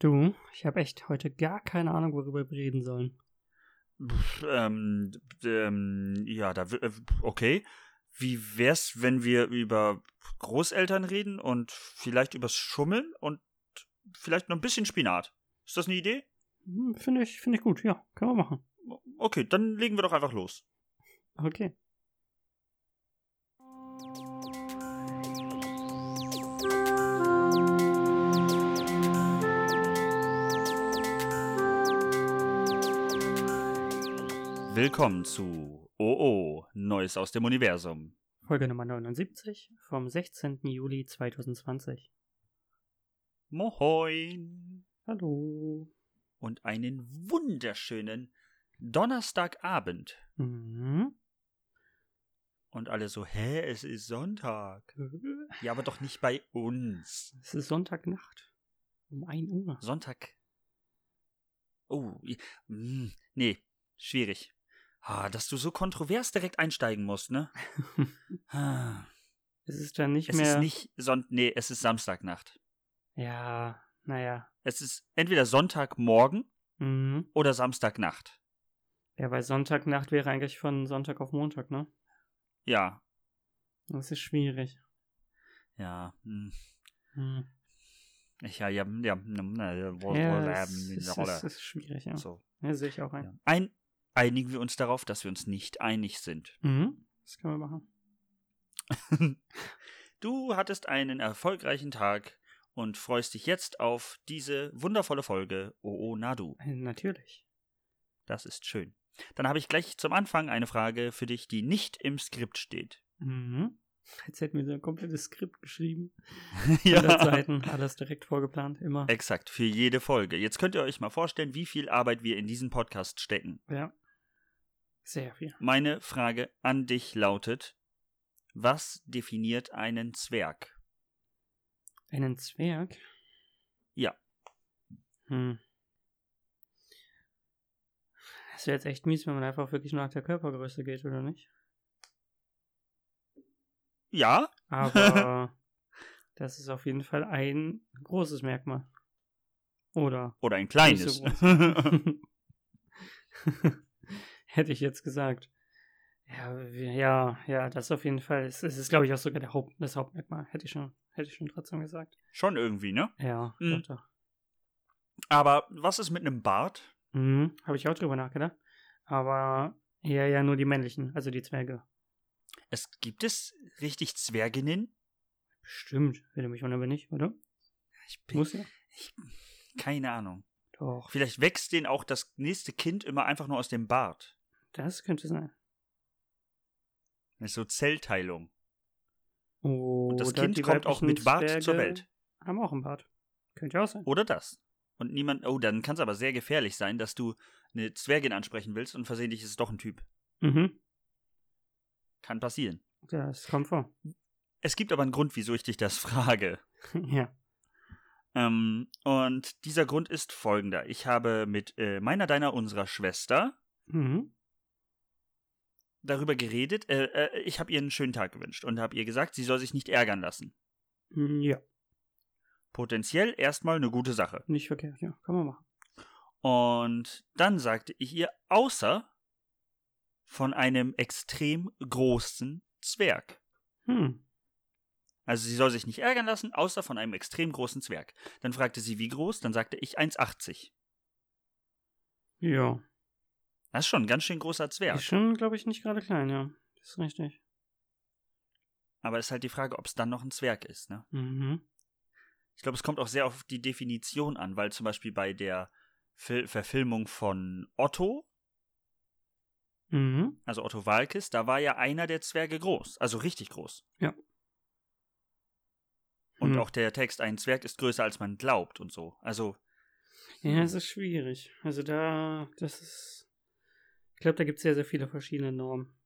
Du, ich habe echt heute gar keine Ahnung, worüber wir reden sollen. Pff, ähm, ähm, ja, da, äh, okay. Wie wär's, wenn wir über Großeltern reden und vielleicht übers Schummeln und vielleicht noch ein bisschen Spinat? Ist das eine Idee? Hm, Finde ich, finde ich gut, ja, können wir machen. Okay, dann legen wir doch einfach los. Okay. Willkommen zu OO, Neues aus dem Universum. Folge Nummer 79 vom 16. Juli 2020. Moin. Hallo. Und einen wunderschönen Donnerstagabend. Mhm. Und alle so, hä, es ist Sonntag. Ja, aber doch nicht bei uns. Es ist Sonntagnacht. Um 1 Uhr. Sonntag. Oh, mm, nee, schwierig. Ah, dass du so kontrovers direkt einsteigen musst, ne? Ah, Es ist dann nicht es mehr. ist nicht Son nee, es ist Samstagnacht. Ja, naja. Es ist entweder Sonntagmorgen Mhm. oder Samstagnacht. Ja, weil Sonntagnacht wäre eigentlich von Sonntag auf Montag, ne? Ja, Das ist schwierig. ja. hm. Hm. Ich, ja, ja, ja, na, ja, wo- Ja, wo- es, ähm, es, Rolle. es ist schwierig, ja. So, Ja, sehe ich auch ein. ja. Ein, einigen wir uns darauf, dass wir uns nicht einig sind. Mhm. Das können wir machen. Du hattest einen erfolgreichen Tag und freust dich jetzt auf diese wundervolle Folge OO Nadu. Äh, Natürlich. Das ist schön. Dann habe ich gleich zum Anfang eine Frage für dich, die nicht im Skript steht. Mhm. Jetzt hätten wir so ein komplettes Skript geschrieben. 100 Seiten, alles direkt vorgeplant, immer. Exakt, für jede Folge. Jetzt könnt ihr euch mal vorstellen, wie viel Arbeit wir in diesen Podcast stecken. Ja. Sehr viel. Meine Frage an dich lautet, was definiert einen Zwerg? Einen Zwerg? Ja. Hm. Das wäre jetzt echt mies, wenn man einfach wirklich nur nach der Körpergröße geht, oder nicht? Ja, Aber das ist auf jeden Fall ein großes Merkmal. Oder oder ein kleines. so hätte ich jetzt gesagt. Ja, ja, ja, das auf jeden Fall. Es, es ist, glaube ich, auch sogar der Haupt, das Hauptmerkmal. Hätte ich schon, hätte ich schon trotzdem gesagt. Schon irgendwie, ne? Ja, Mhm. doch, doch. Aber was ist mit einem Bart? Mhm, habe ich auch drüber nachgedacht. Aber ja, ja, nur die männlichen, also die Zwerge. Es gibt es richtig Zwerginnen? Bestimmt, würde mich wundern, wenn nicht, oder? Ich bin, Muss ja. ich, keine Ahnung. Doch, Vielleicht wächst denen auch das nächste Kind immer einfach nur aus dem Bart. Das könnte sein. So Zellteilung. Oder Und das Kind kommt auch mit Bart Zwerge zur Welt. Haben auch einen Bart. Könnte ja auch sein. Oder das. Und niemand, oh, dann kann es aber sehr gefährlich sein, dass du eine Zwergin ansprechen willst und versehentlich ist es doch ein Typ. Mhm, Kann passieren. das kommt vor. Es gibt aber einen Grund, wieso ich dich das frage. ja. Ähm, und dieser Grund ist folgender. Ich habe mit äh, meiner, deiner, unserer Schwester Mhm. Darüber geredet. Äh, äh, ich habe ihr einen schönen Tag gewünscht und habe ihr gesagt, sie soll sich nicht ärgern lassen. Mm, Ja, Potenziell erstmal eine gute Sache. nicht verkehrt, ja. Kann man machen. Und dann sagte ich ihr, außer von einem extrem großen Zwerg. Hm. Also sie soll sich nicht ärgern lassen, außer von einem extrem großen Zwerg. Dann fragte sie, wie groß? Dann sagte ich 1,80. Ja. Das ist schon ein ganz schön großer Zwerg. Ist schon, glaube ich, nicht gerade klein, ja. Das ist richtig. Aber ist halt die Frage, ob es dann noch ein Zwerg ist, ne? Mhm. Ich glaube, es kommt auch sehr auf die Definition an, weil zum Beispiel bei der Fil Verfilmung von Otto, Mhm. also Otto Walkes, da war ja einer der Zwerge groß, also richtig groß. Ja. Und Hm. auch der Text, ein Zwerg ist größer als man glaubt und so. Also, Ja, es ist schwierig. Also da, das ist. Ich glaube, da gibt es sehr, sehr viele verschiedene Normen.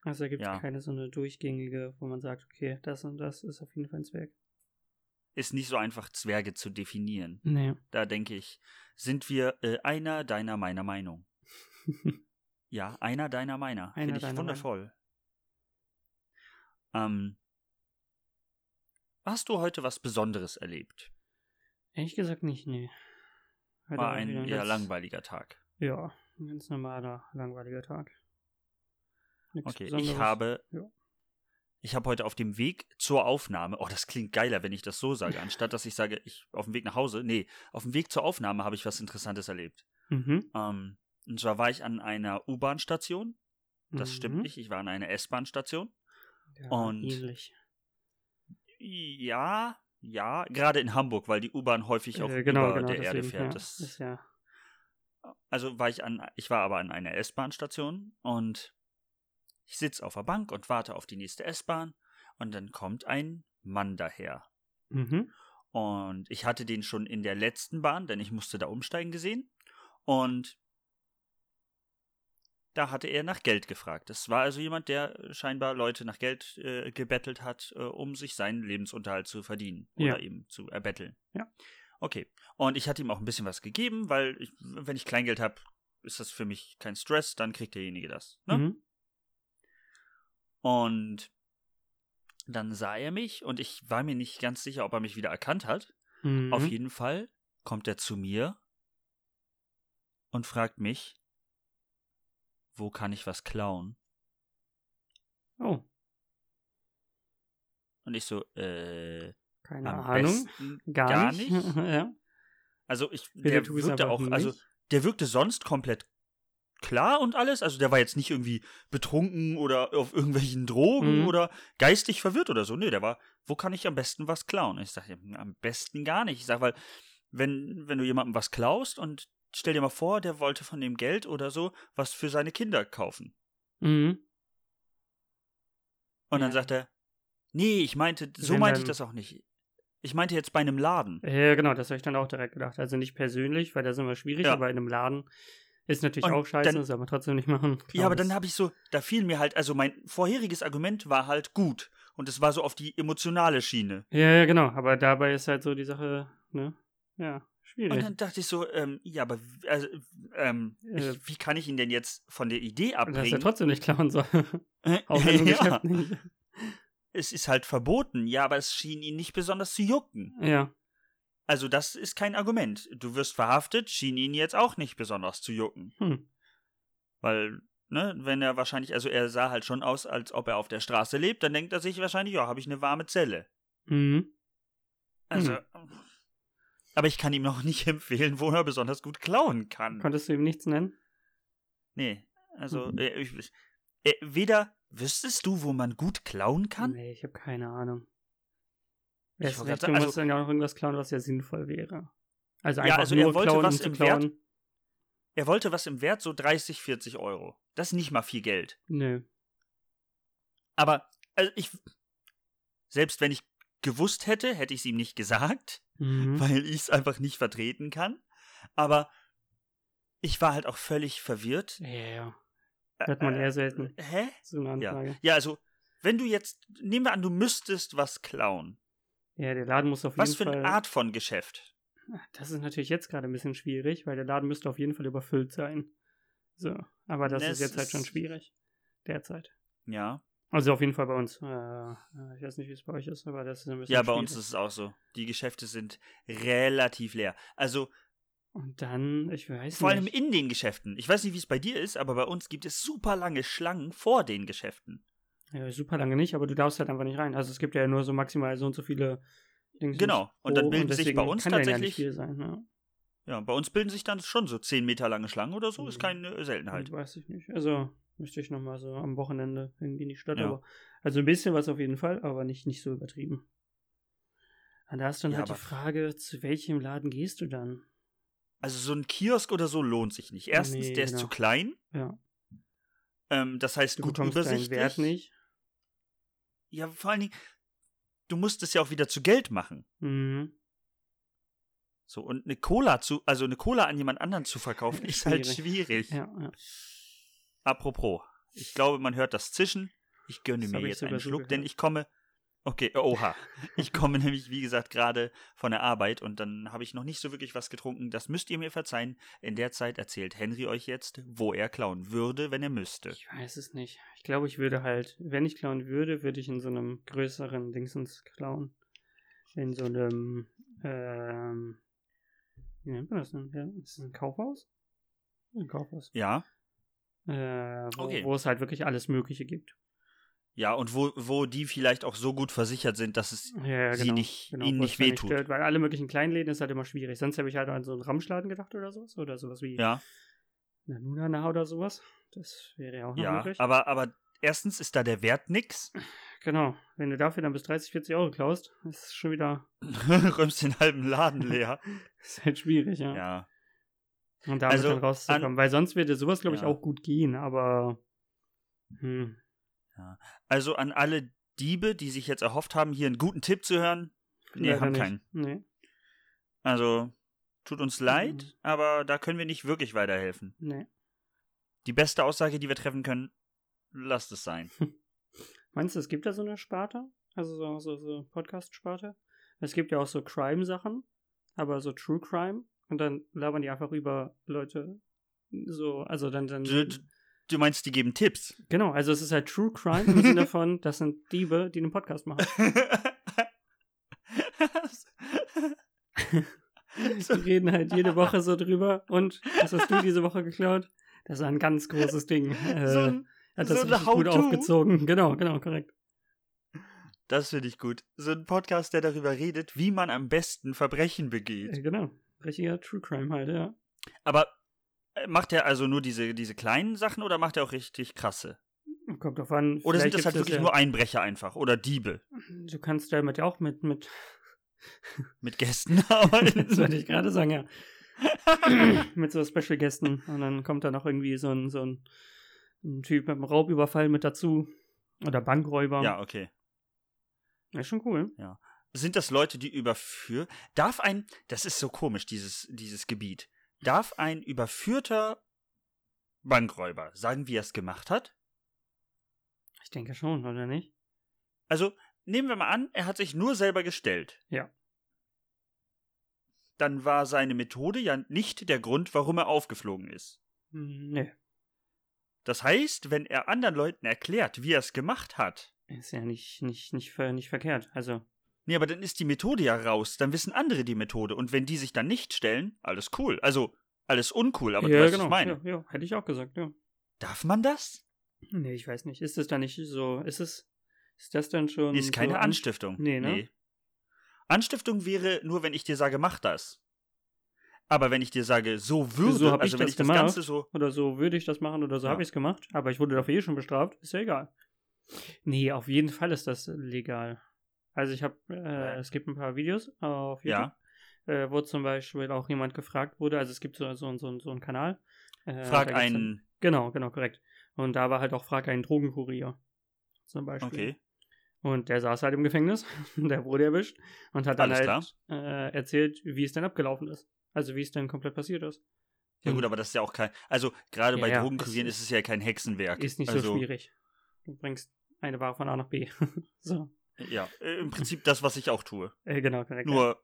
Also da gibt es Ja. keine so eine durchgängige, wo man sagt, okay, das und das ist auf jeden Fall ein Zwerg. ist nicht so einfach, Zwerge zu definieren. Nee. Da denke ich, sind wir äh, einer deiner meiner Meinung. Ja, einer deiner meiner. Einer Finde ich wundervoll. Ähm, hast du heute was Besonderes erlebt? Ehrlich gesagt nicht, nee. Heute War ein eher ganz- langweiliger Tag. Ja, ein ganz normaler, langweiliger Tag. Nichts Okay, ich Besonderes. habe. Ja. Ich habe heute auf dem Weg zur Aufnahme, oh, das klingt geiler, wenn ich das so sage, anstatt dass ich sage, ich auf dem Weg nach Hause. Nee, auf dem Weg zur Aufnahme habe ich was Interessantes erlebt. Mhm. Ähm, und zwar war ich an einer U-Bahn-Station. Das stimmt Mhm. nicht, ich war an einer S-Bahn-Station. Ja, Und- ähnlich. Ja, ja, gerade in Hamburg, weil die U-Bahn häufig auch Äh, genau, über genau, der Erde fährt. Ja, Das, ist ja. Also war ich an, ich war aber an einer S-Bahn-Station und ich sitze auf der Bank und warte auf die nächste S-Bahn und dann kommt ein Mann daher. Mhm. Und ich hatte den schon in der letzten Bahn, denn ich musste da umsteigen gesehen. Und da hatte er nach Geld gefragt. Das war also jemand, der scheinbar Leute nach Geld äh, gebettelt hat, äh, um sich seinen Lebensunterhalt zu verdienen Ja. oder eben zu erbetteln. Ja. Okay. Und ich hatte ihm auch ein bisschen was gegeben, weil ich, wenn ich Kleingeld habe, ist das für mich kein Stress, dann kriegt derjenige das. Ne? Mhm. Und dann sah er mich und ich war mir nicht ganz sicher, ob er mich wieder erkannt hat. Mhm. Auf jeden Fall kommt er zu mir und fragt mich, wo kann ich was klauen? Oh, Und ich so, äh, keine am Ahnung. besten Gar, gar nicht. nicht. ja. Also ich, der wirkte auch, also nicht. der wirkte sonst komplett klar und alles. Also der war jetzt nicht irgendwie betrunken oder auf irgendwelchen Drogen Mhm. oder geistig verwirrt oder so. Nee, der war, wo kann ich am besten was klauen? Ich sage, am besten gar nicht. Ich sage, weil, wenn, wenn du jemandem was klaust und stell dir mal vor, der wollte von dem Geld oder so was für seine Kinder kaufen. Mhm. Und dann Ja. sagt er, nee, ich meinte, so Wenn meinte ich das auch nicht. Ich meinte jetzt bei einem Laden. Ja, genau, das habe ich dann auch direkt gedacht. Also nicht persönlich, weil das ist immer schwierig, Ja. aber in einem Laden ist natürlich Und auch scheiße, dann- soll man trotzdem nicht machen. Ja, aber dann Klar, habe ich so, da fiel mir halt, also mein vorheriges Argument war halt gut. Und es war so auf die emotionale Schiene. Ja, ja, genau, aber dabei ist halt so die Sache, ne? Ja, schwierig. Und dann dachte ich so, ähm, ja, aber also, ähm, Äh, ich, wie kann ich ihn denn jetzt von der Idee dass er abbringen? trotzdem nicht klauen soll. Auch wenn im ja, Geschäft nicht. Es ist halt verboten, ja, aber es schien ihn nicht besonders zu jucken. Ja, Also das ist kein Argument. Du wirst verhaftet, schien ihn jetzt auch nicht besonders zu jucken. hm. Weil, ne, wenn er wahrscheinlich, also er sah halt schon aus, als ob er auf der Straße lebt, dann denkt er sich wahrscheinlich, ja, habe ich eine warme Zelle. Mhm. Also, aber ich kann ihm noch nicht empfehlen, wo er besonders gut klauen kann. Konntest du ihm nichts nennen? nee, also, Mhm. äh, ich, äh, weder wüsstest du, wo man gut klauen kann? Nee, ich habe keine Ahnung. Ich wollte sagen, musst dann ja auch noch irgendwas klauen, was ja sinnvoll wäre. Also Ja, einfach also er nur wollte klauen, was um zu im Wert- klauen. Er wollte was im Wert so 30, 40 Euro. Das ist nicht mal viel Geld. Nö. Aber, also ich, selbst wenn ich gewusst hätte, hätte ich es ihm nicht gesagt. Mhm. weil ich es einfach nicht vertreten kann. Aber ich war halt auch völlig verwirrt. Ja, ja. Hört man Äh, eher selten. Hä? So eine Ja. Anfrage. Ja, also, wenn du jetzt, nehmen wir an, du müsstest was klauen. Ja, der Laden muss auf Was jeden für Fall. eine Art von Geschäft? Das ist natürlich jetzt gerade ein bisschen schwierig, weil der Laden müsste auf jeden Fall überfüllt sein. So. Aber das Ne, ist jetzt halt schon schwierig. Derzeit. Ja. Also auf jeden Fall bei uns. Äh, äh, ich weiß nicht, wie es bei euch ist, aber das ist ein bisschen Ja, bei schwierig. uns ist es auch so. Die Geschäfte sind relativ leer. Also, Und dann, ich weiß vor allem nicht. in den Geschäften. Ich weiß nicht, wie es bei dir ist, aber bei uns gibt es super lange Schlangen vor den Geschäften. Ja, super lange nicht, aber du darfst halt einfach nicht rein. Also es gibt ja nur so maximal so und so viele Dings. Genau. Und dann bilden sich deswegen bei uns ja tatsächlich- viel sein. Ja. Ja, bei uns bilden sich dann schon so 10 Meter lange Schlangen oder so. Ist Mhm. keine Seltenheit. Weiß ich nicht. Also müsste ich nochmal so am Wochenende irgendwie in die Stadt. Ja. Aber, also ein bisschen was auf jeden Fall, aber nicht, nicht so übertrieben. Und da ist dann Ja, halt die Frage, zu welchem Laden gehst du dann? Also so ein Kiosk oder so lohnt sich nicht. Erstens, Nee, der ist genau. zu klein. Ja. Ähm, das heißt, Du gut übersichtlich. Wert nicht. Ja, vor allen Dingen, du musst es ja auch wieder zu Geld machen. Mhm. So, und eine Cola zu, also eine Cola an jemand anderen zu verkaufen, ist halt Schwierig. Ja, ja. Apropos, ich glaube, man hört das Zischen. Ich gönne Das mir jetzt einen Schluck, denn gehört. ich komme. Okay, oha. Ich komme nämlich, wie gesagt, gerade von der Arbeit und dann habe ich noch nicht so wirklich was getrunken. Das müsst ihr mir verzeihen. In der Zeit erzählt Henry euch jetzt, wo er klauen würde, wenn er müsste. Ich weiß es nicht. Ich glaube, ich würde halt, wenn ich klauen würde, würde ich in so einem größeren Dingsens klauen. In so einem, ähm, wie nennt man das denn? Ja, ist das ein Kaufhaus? Ein Kaufhaus. Ja. Äh, wo, Okay. wo es halt wirklich alles Mögliche gibt. Ja, und wo, wo die vielleicht auch so gut versichert sind, dass es Ja, sie genau. nicht, genau, ihnen nicht wehtut. stört, weil alle möglichen Kleinläden ist halt immer schwierig. Sonst habe ich halt an so einen Ramschladen gedacht oder sowas. Oder sowas wie Ja, eine Nunana oder sowas. Das wäre ja auch noch ja. möglich. Aber, aber erstens ist da der Wert nix. Genau. Wenn du dafür dann bis 30, 40 Euro klaust, ist es schon wieder Räumst den halben Laden leer. ist halt schwierig, ja. ja. Und damit Also, dann rauszukommen. Weil sonst würde sowas, glaube ich, Ja. auch gut gehen, aber hm, Also an alle Diebe, die sich jetzt erhofft haben, hier einen guten Tipp zu hören. Nee, leider haben keinen. Nee, Also, tut uns leid, Mhm. aber da können wir nicht wirklich weiterhelfen. nee. Die beste Aussage, die wir treffen können, lasst es sein. Meinst du, es gibt da so eine Sparte? Also so, so, so Podcast-Sparte? Es gibt ja auch so Crime-Sachen, aber so True Crime. Und dann labern die einfach über Leute. So, also dann, dann. Du, meinst, die geben Tipps? Genau, also es ist halt True Crime im Sinne von, das sind Diebe, die einen Podcast machen. Die reden halt jede Woche so drüber. Und was hast du diese Woche geklaut? Das war ein ganz großes Ding. Äh, so, ein- hat so das richtig gut aufgezogen. Genau, genau, korrekt. das finde ich gut. So ein Podcast, der darüber redet, wie man am besten Verbrechen Äh, begeht. genau. Richtiger True Crime halt, ja. Aber äh, macht er also nur diese, diese kleinen Sachen oder macht er auch richtig krasse? Kommt drauf an. Oder sind das halt wirklich ja, nur Einbrecher einfach oder Diebe Du kannst damit ja auch mit, mit mit Gästen arbeiten? das wollte ich gerade sagen, ja. mit so Special-Gästen. Und dann kommt da noch irgendwie so ein, so ein, ein Typ mit einem Raubüberfall mit dazu. Oder Bankräuber. ja, okay. Ist schon cool. Sind das Leute, die überführen? Darf ein, das ist so komisch, dieses, dieses Gebiet. Darf ein überführter Bankräuber sagen, wie er es gemacht hat? Ich denke schon, oder nicht? Also, nehmen wir mal an, er hat sich nur selber gestellt. Ja. Dann war seine Methode ja nicht der Grund, warum er aufgeflogen ist. Hm, Nee. Das heißt, wenn er anderen Leuten erklärt, wie er es gemacht hat, Ist ja nicht, nicht, nicht, nicht verkehrt. Also, nee, aber dann ist die Methode ja raus, dann wissen andere die Methode. Und wenn die sich dann nicht stellen, alles cool. Also, alles uncool, aber ja, du weißt, genau. was ich meine. Ja, ja, hätte ich auch gesagt, ja. Darf man das? Nee, ich weiß nicht. Ist es da nicht so, ist es, ist das dann schon. Ist keine so an- Anstiftung. Nee, ne? Anstiftung wäre nur, wenn ich dir sage, mach das. Aber wenn ich dir sage, so würde, So also ich wenn das ich das gemacht. Ganze so. Oder so würde ich das machen oder so Ja. habe ich es gemacht. Aber ich wurde dafür eh schon bestraft. Ist ja egal. Nee, auf jeden Fall ist das legal. Also ich habe, äh, es gibt ein paar Videos auf YouTube, Ja. äh, wo zum Beispiel auch jemand gefragt wurde. Also es gibt so, so, so, so einen Kanal. Äh, Frag einen. Genau, genau, korrekt. Und da war halt auch Frag einen Drogenkurier. Zum Beispiel. Okay. Und der saß halt im Gefängnis, der wurde erwischt und hat dann Alles halt äh, erzählt, wie es denn abgelaufen ist. Also wie es denn komplett passiert ist. Ja gut, aber das ist ja auch kein. Also gerade Ja, bei ja, Drogenkurieren ist- ist es ja kein Hexenwerk. ist nicht also, so schwierig. Du bringst eine Ware von A nach B. so. Ja, äh, im Prinzip das, was ich auch tue. Äh, genau, korrekt. Nur,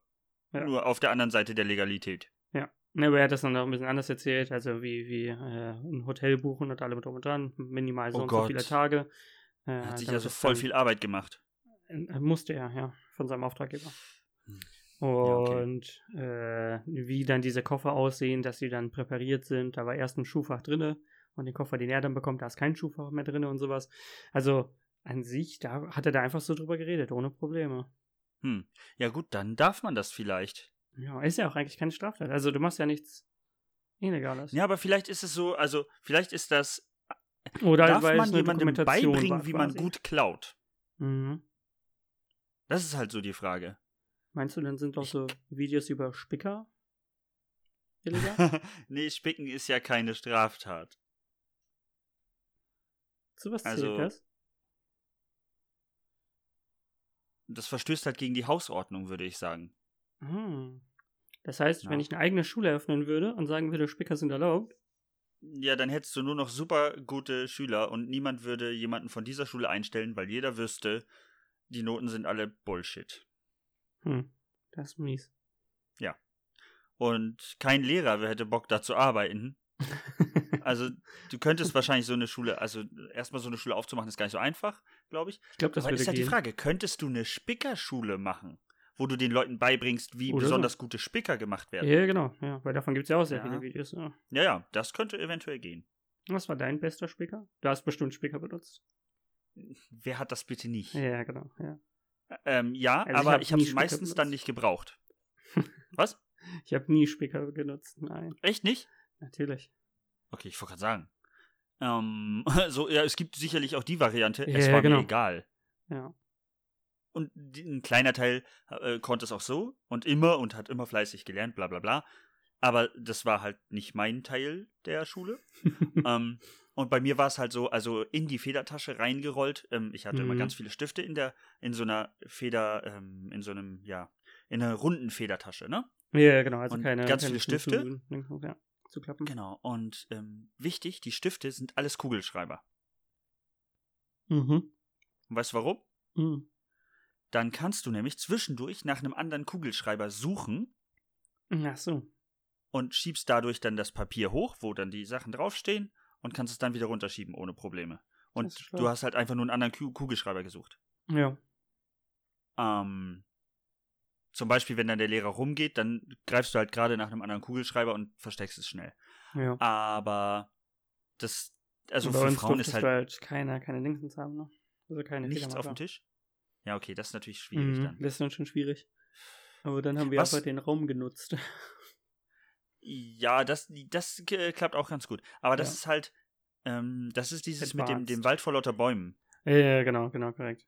Ja. nur auf der anderen Seite der Legalität. Ja. Ne, aber er hat das dann auch ein bisschen anders erzählt, also wie, wie äh, ein Hotel buchen und allem drum und dran, minimal so Oh und so Gott. viele Tage. Äh, Er hat sich also voll viel Arbeit gemacht. Äh, Musste er, ja, von seinem Auftraggeber. Hm. okay. Und äh, wie dann diese Koffer aussehen, dass sie dann präpariert sind. Da war erst ein Schuhfach drinne und den Koffer, den er dann bekommt, da ist kein Schuhfach mehr drinne und sowas. Also an sich, da hat er da einfach so drüber geredet, ohne Probleme. Hm. Ja gut, dann darf man das vielleicht. Ja, ist ja auch eigentlich keine Straftat. Also du machst ja nichts Illegales. Ja, aber vielleicht ist es so, also vielleicht ist das. Oder darf man jemandem beibringen, wie man gut klaut? Mhm. Das ist halt so die Frage. Meinst du, dann sind auch so Videos über Spicker illegal? nee, Spicken ist ja keine Straftat. Zu was Also- zählt das? Das verstößt halt gegen die Hausordnung, würde ich sagen. Hm. Das heißt, Ja. wenn ich eine eigene Schule eröffnen würde und sagen würde, Spicker sind erlaubt, Ja, dann hättest du nur noch super gute Schüler und niemand würde jemanden von dieser Schule einstellen, weil jeder wüsste, die Noten sind alle Bullshit. hm, das ist mies. Und kein Lehrer hätte Bock da zu arbeiten. Also, du könntest wahrscheinlich so eine Schule, also erstmal so eine Schule aufzumachen, ist gar nicht so einfach, glaube ich. ich glaube, das Aber ist halt gehen. die Frage, könntest du eine Spickerschule machen, wo du den Leuten beibringst, wie Oder so. besonders gute Spicker gemacht werden. Ja, genau. Ja, weil davon gibt es ja auch sehr Ja. viele Videos. Ja. Ja, ja, das könnte eventuell gehen. Was war dein bester Spicker? Du hast bestimmt Spicker benutzt. Wer hat das bitte nicht? Ja, genau. Ja. Ähm, ja, Also aber ich habe es meistens dann benutzt. nicht gebraucht. Was? Ich habe nie Spicker genutzt. Nein, Echt nicht? natürlich. Okay, ich wollte gerade sagen. Ähm, so, ja, es gibt sicherlich auch die Variante, es Ja, war genau. mir egal. Ja. Und ein kleiner Teil äh, konnte es auch so und immer und hat immer fleißig gelernt, bla bla bla. Aber das war halt nicht mein Teil der Schule. ähm, und bei mir war es halt so, also in die Federtasche reingerollt. Ähm, ich hatte immer Mhm. ganz viele Stifte in der, in so einer Feder, ähm, in so einem, ja, in einer runden Federtasche, ne? ja, genau. Also Und keine ganz keine viele Stifte? Ja, zu klappen. Genau. Und ähm, wichtig, die Stifte sind alles Kugelschreiber. Mhm. Und weißt du warum? Mhm. Dann kannst du nämlich zwischendurch nach einem anderen Kugelschreiber suchen Ach so. und schiebst dadurch dann das Papier hoch, wo dann die Sachen draufstehen und kannst es dann wieder runterschieben ohne Probleme. Und du hast halt einfach nur einen anderen Ku- Kugelschreiber gesucht. Ja. Ähm, zum Beispiel, wenn dann der Lehrer rumgeht, dann greifst du halt gerade nach einem anderen Kugelschreiber und versteckst es schnell. Ja. Aber das, also für Frauen ist halt, halt keiner, keine Dingsens haben, ne? Also keine nichts auf dem Tisch. Ja, okay, das ist natürlich schwierig Mhm, dann. das ist dann schon schwierig. Aber dann haben wir Was- einfach den Raum genutzt. Ja, das, das klappt auch ganz gut. Aber das Ja. ist halt, ähm, das ist dieses mit dem, Advanced. dem Wald vor lauter Bäumen. Ja, genau, genau, korrekt.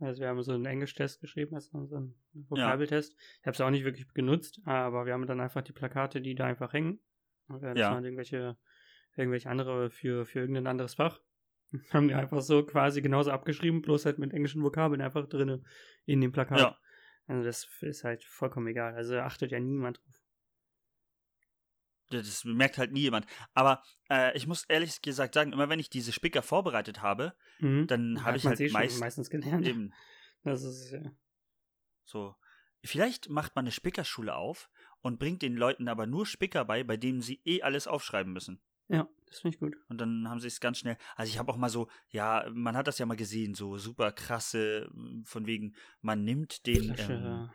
Also wir haben so einen Englisch-Test geschrieben, also so einen Vokabeltest. Ich habe es auch nicht wirklich genutzt, aber wir haben dann einfach die Plakate, die da einfach hängen. Und Das Ja. waren irgendwelche, irgendwelche andere für, für irgendein anderes Fach. Haben die einfach so quasi genauso abgeschrieben, bloß halt mit englischen Vokabeln einfach drinne in dem Plakat. Ja. Also das ist halt vollkommen egal. Also achtet ja niemand drauf. Das merkt halt nie jemand. Aber äh, ich muss ehrlich gesagt sagen, immer wenn ich diese Spicker vorbereitet habe, Mhm. dann habe ich halt eh meist meistens gelernt. eben Das ist ja. so. Vielleicht macht man eine Spickerschule auf und bringt den Leuten aber nur Spicker bei, bei denen sie eh alles aufschreiben müssen. Ja, das finde ich gut. Und dann haben sie es ganz schnell. Also ich habe auch mal so, ja, man hat das ja mal gesehen, so super krasse, von wegen, man nimmt den, Flasche, ähm, äh,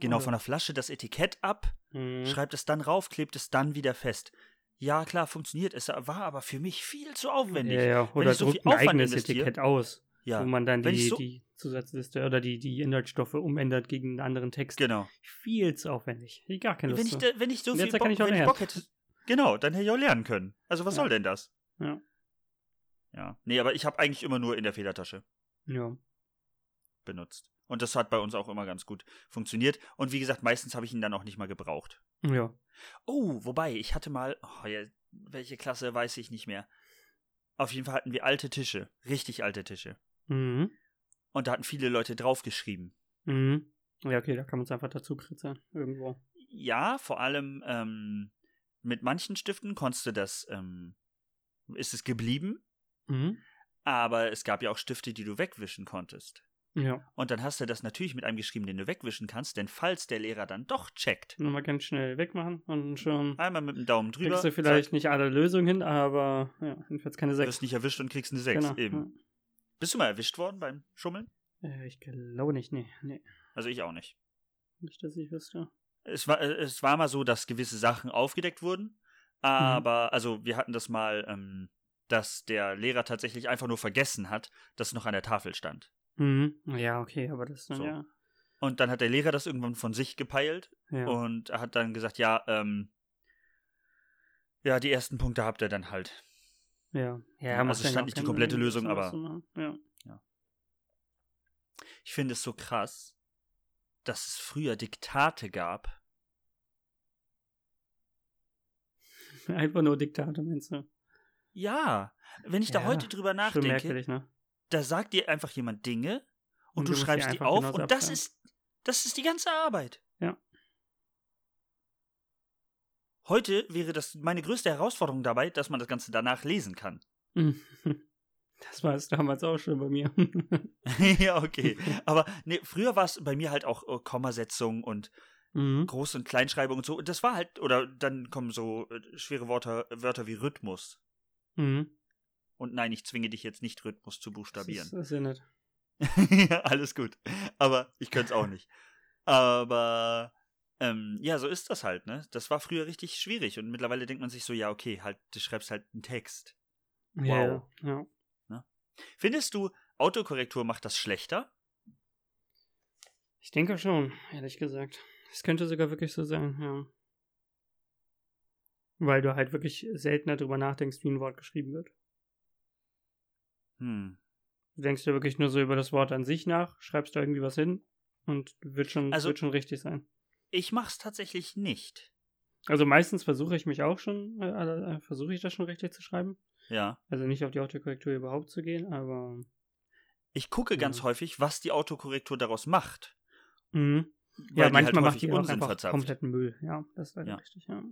genau, von der Flasche das Etikett ab, Mhm. schreibt es dann rauf, klebt es dann wieder fest. Ja, klar, funktioniert. Es war aber für mich viel zu aufwendig. Ja, ja. Wenn Oder ich so viel druckt ein Aufwand eigenes Etikett aus, Ja, wo man dann Wenn ich die, so- die Zusatzliste oder die, die Inhaltsstoffe umändert gegen einen anderen Text. genau. Viel zu aufwendig. Ich gar keine Wenn Lust. ich, zu. da, wenn ich so viel Bock, ich wenn ich. Bock hätte, genau, dann hätte ich auch lernen können. Also was Ja. soll denn das? Ja. Ja, nee, aber ich habe eigentlich immer nur in der Federtasche ja. benutzt. Und das hat bei uns auch immer ganz gut funktioniert. Und wie gesagt, meistens habe ich ihn dann auch nicht mal gebraucht. Ja. Oh, wobei, ich hatte mal, oh, ja, welche Klasse weiß ich nicht mehr. Auf jeden Fall hatten wir alte Tische, richtig alte Tische. Mhm. Und da hatten viele Leute draufgeschrieben. Mhm. Ja, okay, da kann man es einfach dazu kritzeln. Irgendwo. Ja, vor allem ähm, mit manchen Stiften konntest du das, ähm, ist es geblieben, Mhm. aber es gab ja auch Stifte, die du wegwischen konntest. Ja. Und dann hast du das natürlich mit einem geschrieben, den du wegwischen kannst, denn falls der Lehrer dann doch checkt, Nur mal ganz schnell wegmachen und schon einmal mit dem Daumen drüber, kriegst du vielleicht nicht alle Lösungen hin, aber ja, jedenfalls keine zack, sechs. wirst nicht erwischt und kriegst eine 6 Genau. eben. Bist du mal erwischt worden beim Schummeln? Ja. Äh, Ich glaube nicht, nee. Nee. Also ich auch nicht. Nicht, dass ich wüsste. Es war, äh, es war mal so, dass gewisse Sachen aufgedeckt wurden, aber, also wir hatten das mal, ähm, dass der Lehrer tatsächlich einfach nur vergessen hat, dass noch an der Tafel stand. Mhm. Ja, okay, aber das dann So. ja. Und dann hat der Lehrer das irgendwann von sich gepeilt Ja. und hat dann gesagt, ja, ähm, ja, die ersten Punkte habt ihr dann halt. Ja, ja, Ja, also stand ja nicht die komplette Lösung, aber- machen. Ja. Ich finde es so krass, dass es früher Diktate gab. Einfach nur Diktate, meinst du? Ja, wenn ich da Ja, heute drüber Schon nachdenke, merkwürdig, ne? Da sagt dir einfach jemand Dinge und, Und du du die schreibst die auf und das ist das ist die ganze Arbeit. Ja. Heute wäre das meine größte Herausforderung dabei, dass man das Ganze danach lesen kann. Das war es damals auch schon bei mir. ja, okay. Aber nee, früher war es bei mir halt auch äh, Kommasetzung und mhm. Groß- und Kleinschreibung und so. Und das war halt, oder dann kommen so äh, schwere Wörter, Wörter wie Rhythmus. Mhm. Und nein, ich zwinge dich jetzt nicht, Rhythmus zu Das buchstabieren. ist, das ist ja nett. ja, alles gut. Aber ich könnte es auch nicht. Aber ähm, ja, so ist das halt, ne? Das war früher richtig schwierig und mittlerweile denkt man sich so, ja, okay, halt, du schreibst halt einen Text. Ja, ja. Findest du, Autokorrektur macht das schlechter? Ich denke schon, ehrlich gesagt. Es könnte sogar wirklich so sein, ja. Weil du halt wirklich seltener drüber nachdenkst, wie ein Wort geschrieben wird. Hm. Du denkst ja wirklich nur so über das Wort an sich nach, schreibst da irgendwie was hin und wird schon, Also- wird schon richtig sein. Ich mach's tatsächlich nicht. Also meistens versuche ich mich auch schon, äh, äh, versuche ich das schon richtig zu schreiben. Ja. Also nicht auf die Autokorrektur überhaupt zu gehen, aber Ich gucke ganz Ja. häufig, was die Autokorrektur daraus macht. mhm. ja, manchmal halt macht die auch Unsinn einfach verzapft. kompletten Müll. Ja, das ist leider Ja. richtig, ja.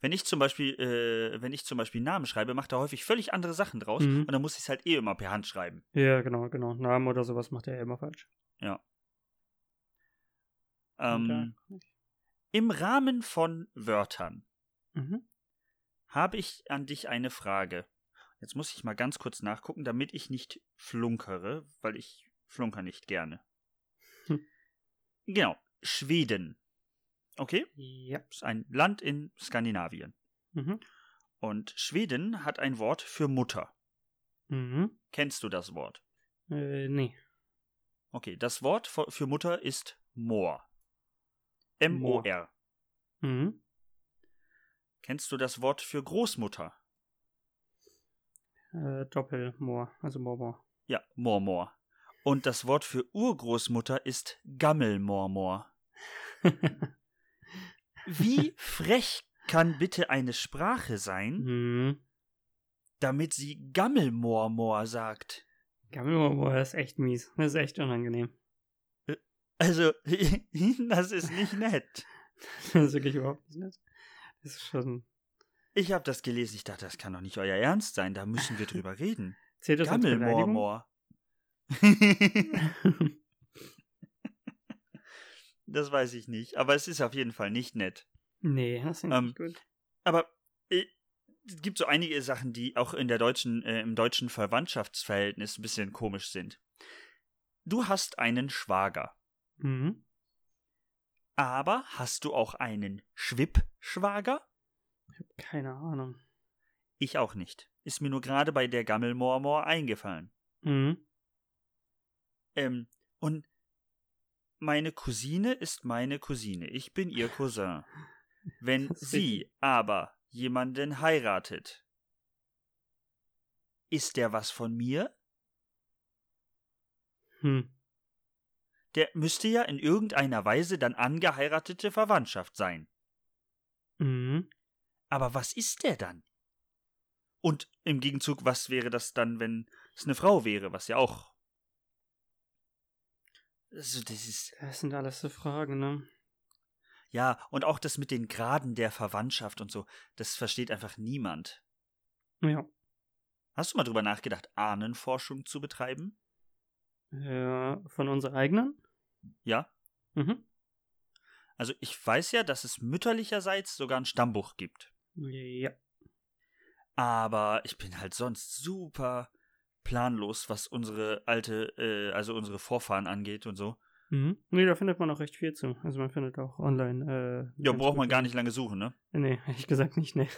Wenn ich zum Beispiel, äh, wenn ich zum Beispiel Namen schreibe, macht er häufig völlig andere Sachen draus Mhm. und dann muss ich es halt eh immer per Hand schreiben. Ja, genau, genau. Namen oder sowas macht er ja immer falsch. Ähm, Im Rahmen von Wörtern Mhm. habe ich an dich eine Frage. Jetzt muss ich mal ganz kurz nachgucken, damit ich nicht flunkere, weil ich flunker nicht gerne. Hm. Genau, Schweden. Okay, Ja. ist ein Land in Skandinavien. Mhm. Und Schweden hat ein Wort für Mutter. Mhm. Kennst du das Wort? Äh, nee. Okay, das Wort für Mutter ist Mor. M-O-R. Mhm. Kennst du das Wort für Großmutter? Äh, Doppelmoor, also Moor. Ja, Mormor. Und das Wort für Urgroßmutter ist Gammelmormor. Wie frech kann bitte eine Sprache sein, mhm. damit sie Gammelmormor sagt? Gammelmoor ist echt mies. Das ist echt unangenehm. Also, das ist nicht nett. Das ist wirklich überhaupt nicht nett. Das ist schon. Ich habe das gelesen, ich dachte, das kann doch nicht euer Ernst sein, da müssen wir drüber reden. Zählt das? Gammelmormor. Das weiß ich nicht, aber es ist auf jeden Fall nicht nett. nee, das ist Ähm, nicht gut. Aber äh, es gibt so einige Sachen, die auch in der deutschen, äh, im deutschen Verwandtschaftsverhältnis ein bisschen komisch sind. Du hast einen Schwager, Mhm. aber hast du auch einen Schwippschwager? Keine Ahnung. Ich auch nicht. Ist mir nur gerade bei der Gammelmormor eingefallen. Mhm. Ähm, und meine Cousine ist meine Cousine. Ich bin ihr Cousin. Wenn sie aber jemanden heiratet, ist der was von mir? Hm. Der müsste ja in irgendeiner Weise dann angeheiratete Verwandtschaft sein. Mhm. Aber was ist der dann? Und im Gegenzug, was wäre das dann, wenn es eine Frau wäre, was ja auch. Also, das ist. Das sind alles so Fragen, ne? Ja, und auch das mit den Graden der Verwandtschaft und so, das versteht einfach niemand. Ja. Hast du mal drüber nachgedacht, Ahnenforschung zu betreiben? Ja, von unserer eigenen? Ja. Mhm. Also ich weiß ja, dass es mütterlicherseits sogar ein Stammbuch gibt. Ja. Aber ich bin halt sonst super planlos, was unsere alte, äh, also unsere Vorfahren angeht und so. Mhm. Nee, da findet man auch recht viel zu. Also man findet auch online. Äh, Ja, braucht man gar nicht lange suchen, ne? Nee, ehrlich gesagt nicht, nee.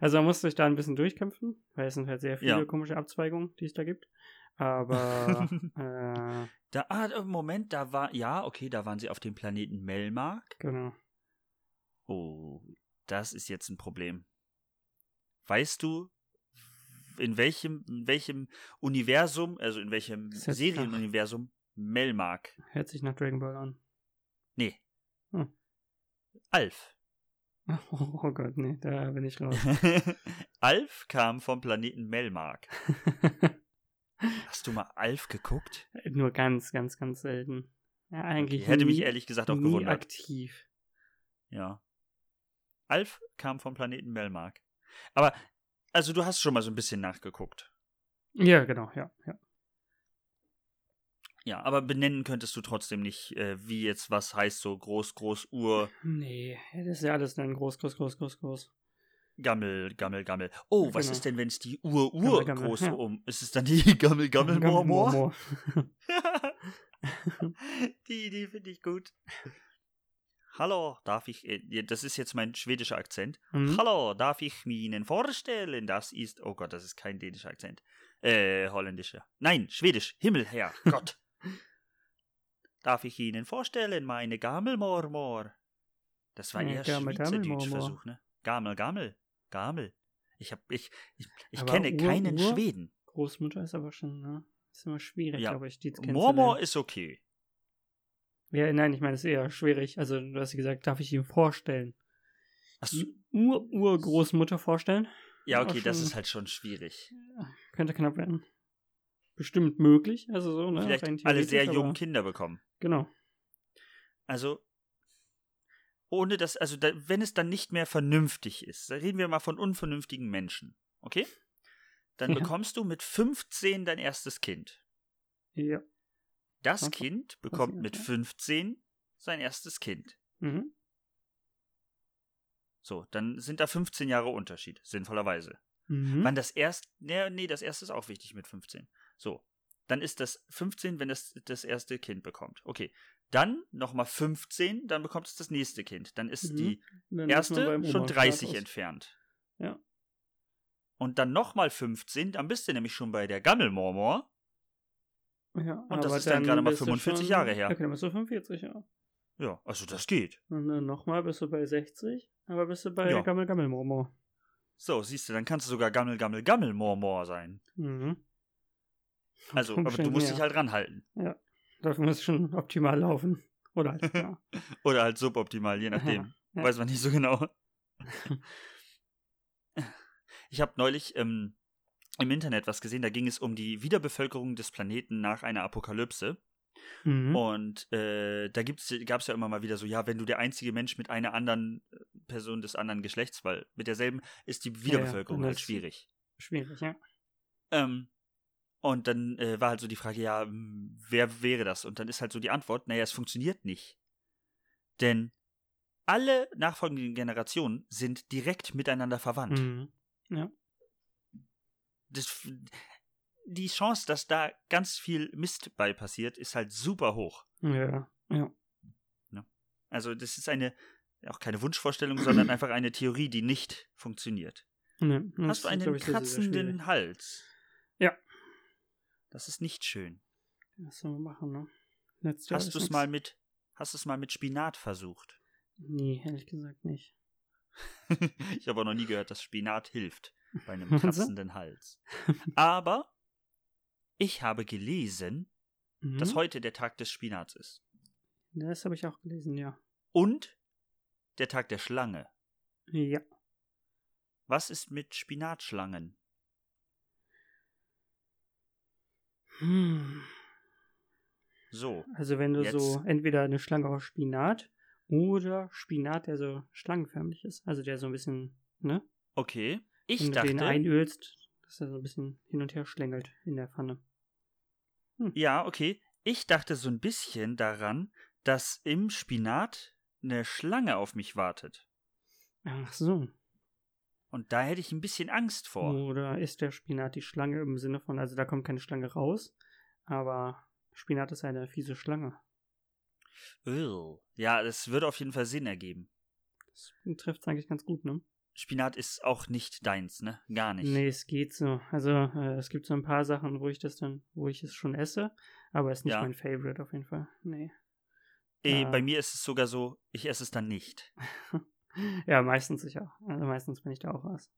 Also man muss sich da ein bisschen durchkämpfen, weil es sind halt sehr viele Ja. komische Abzweigungen, die es da gibt. Aber äh, Da, ah, Moment, da war, ja, okay, da waren sie auf dem Planeten Melmark. genau. Oh, das ist jetzt ein Problem. Weißt du, in welchem, in welchem Universum, also in welchem Serienuniversum Melmark? Hört sich nach Dragon Ball an. Nee. Hm. Alf. Oh Gott, nee, da bin ich raus. Alf kam vom Planeten Melmark. Hast du mal Alf geguckt? Nur ganz, ganz, ganz selten. Ja, eigentlich Hätte mich nie, ehrlich gesagt auch gewundert. aktiv. Ja. Alf kam vom Planeten Melmark. Aber, also du hast schon mal so ein bisschen nachgeguckt. Ja, genau, ja, ja. Ja, aber benennen könntest du trotzdem nicht, äh, wie jetzt was heißt, so groß, groß, Ur, Nee, das ist ja alles dann groß, groß, groß, groß, groß. Gammel, Gammel, Gammel. Oh, was Genau. ist denn, wenn es die Ur, Ur Gammel, Gammel, groß ja. um? Ist es dann die Gammel, Gammel, Moor, Moor? Moor. die, die finde ich gut. Hallo, darf ich, äh, das ist jetzt mein schwedischer Akzent. Mhm. Hallo, darf ich mir Ihnen vorstellen, das ist, oh Gott, das ist kein dänischer Akzent. Äh, holländischer. Nein, schwedisch, Himmelherr, Gott. Darf ich Ihnen vorstellen, meine Gammelmormor? Das war Ja, eher Gammel, Schweizerdeutsch Gammelmormor. Versuch, ne? Gammel, Gammel, Gammel. Ich hab, ich, ich, ich Aber kenne Ur- keinen Ur- Schweden. Großmutter ist aber schon, ne? Ist immer schwierig, Ja. glaube ich, die zu Mormor ist okay. Ja, nein, ich meine, es ist eher schwierig. Also, du hast gesagt, darf ich ihm vorstellen? Achso, Ur-Urgroßmutter vorstellen? ja, okay, das schon- ist halt schon schwierig. Könnte knapp werden. Bestimmt möglich, also so, ne? Vielleicht alle sehr jungen Kinder bekommen. Genau. Also, ohne das, also da, wenn es dann nicht mehr vernünftig ist, da reden wir mal von unvernünftigen Menschen, okay? Dann Ja. bekommst du mit 15 dein erstes Kind. Ja. Das Okay. Kind bekommt Passiert, mit ja. 15 sein erstes Kind. Mhm. So, dann sind da 15 Jahre Unterschied, sinnvollerweise. Mhm. Wann das erst, nee, nee, das erste ist auch wichtig mit 15. So, dann ist das 15, wenn das das erste Kind bekommt. Okay, dann nochmal 15, dann bekommt es das nächste Kind. Dann ist Mhm. die Dann erste schon 30 Oma-Status. entfernt. Ja. Und dann nochmal 15, dann bist du nämlich schon bei der Gammelmormor. Ja, Und das ist dann gerade mal bist du 45 schon- Jahre her. Okay, dann bist du 45, ja. Ja, also das geht. Und dann nochmal bist du bei 60, aber bist du bei Ja. Gammel Gammel Momo. So, siehst du, dann kannst du sogar Gammel, Gammel, Gammelmormor sein. Mhm. Also, aber du musst näher. dich halt ranhalten. Dafür muss es schon optimal laufen. Oder halt, ja. Oder halt suboptimal, je nachdem. Ja. Weiß man nicht so genau. Ich habe neulich ähm, im Internet was gesehen, da ging es um die Wiederbevölkerung des Planeten nach einer Apokalypse. Mhm. Und äh, da gab es ja immer mal wieder so, ja, wenn du der einzige Mensch mit einer anderen äh, Person des anderen Geschlechts, weil mit derselben ist die Wiederbevölkerung dann halt schwierig. Schwierig, ja. Ähm, und dann äh, war halt so die Frage, ja, m, wer wäre das? Und dann ist halt so die Antwort, naja, es funktioniert nicht. Denn alle nachfolgenden Generationen sind direkt miteinander verwandt. Mhm. Ja. Das, die Chance, dass da ganz viel Mist bei passiert, ist halt super hoch. Ja. Ja. Also das ist eine, auch keine Wunschvorstellung, sondern einfach eine Theorie, die nicht funktioniert. Ne, das Hast du einen kratzenden. Hals? Ja. Das ist nicht schön. Was soll man machen, ne? Letztes Hast du es mal mit, hast du es mal mit Spinat versucht? Nee, ehrlich gesagt nicht. ich habe auch noch nie gehört, dass Spinat hilft bei einem kratzenden Hals. Aber ich habe gelesen, Mhm. dass heute der Tag des Spinats ist. Das habe ich auch gelesen, ja. Und der Tag der Schlange. Ja. Was ist mit Spinatschlangen? Hm. So, Also wenn du Jetzt. so entweder eine Schlange aus Spinat oder Spinat, der so schlangenförmig ist, also der so ein bisschen, ne? okay. Ich wenn du den dachte, einölst, dass er so ein bisschen hin und her schlängelt in der Pfanne. ja, okay. Ich dachte so ein bisschen daran, dass im Spinat eine Schlange auf mich wartet. Ach so. Und da hätte ich ein bisschen Angst vor. Oder ist der Spinat die Schlange im Sinne von, also da kommt keine Schlange raus, aber Spinat ist eine fiese Schlange. Ugh. Ja, das würde auf jeden Fall Sinn ergeben. Das trifft es eigentlich ganz gut, ne? Spinat ist auch nicht deins, ne? Gar nicht. Nee, es geht so. Also äh, es gibt so ein paar Sachen, wo ich das dann, wo ich es schon esse, aber es ist nicht Ja. mein Favorite auf jeden Fall. Nee. Äh, Ja. Bei mir ist es sogar so, ich esse es dann nicht. ja, meistens sicher. Also meistens bin ich da auch was.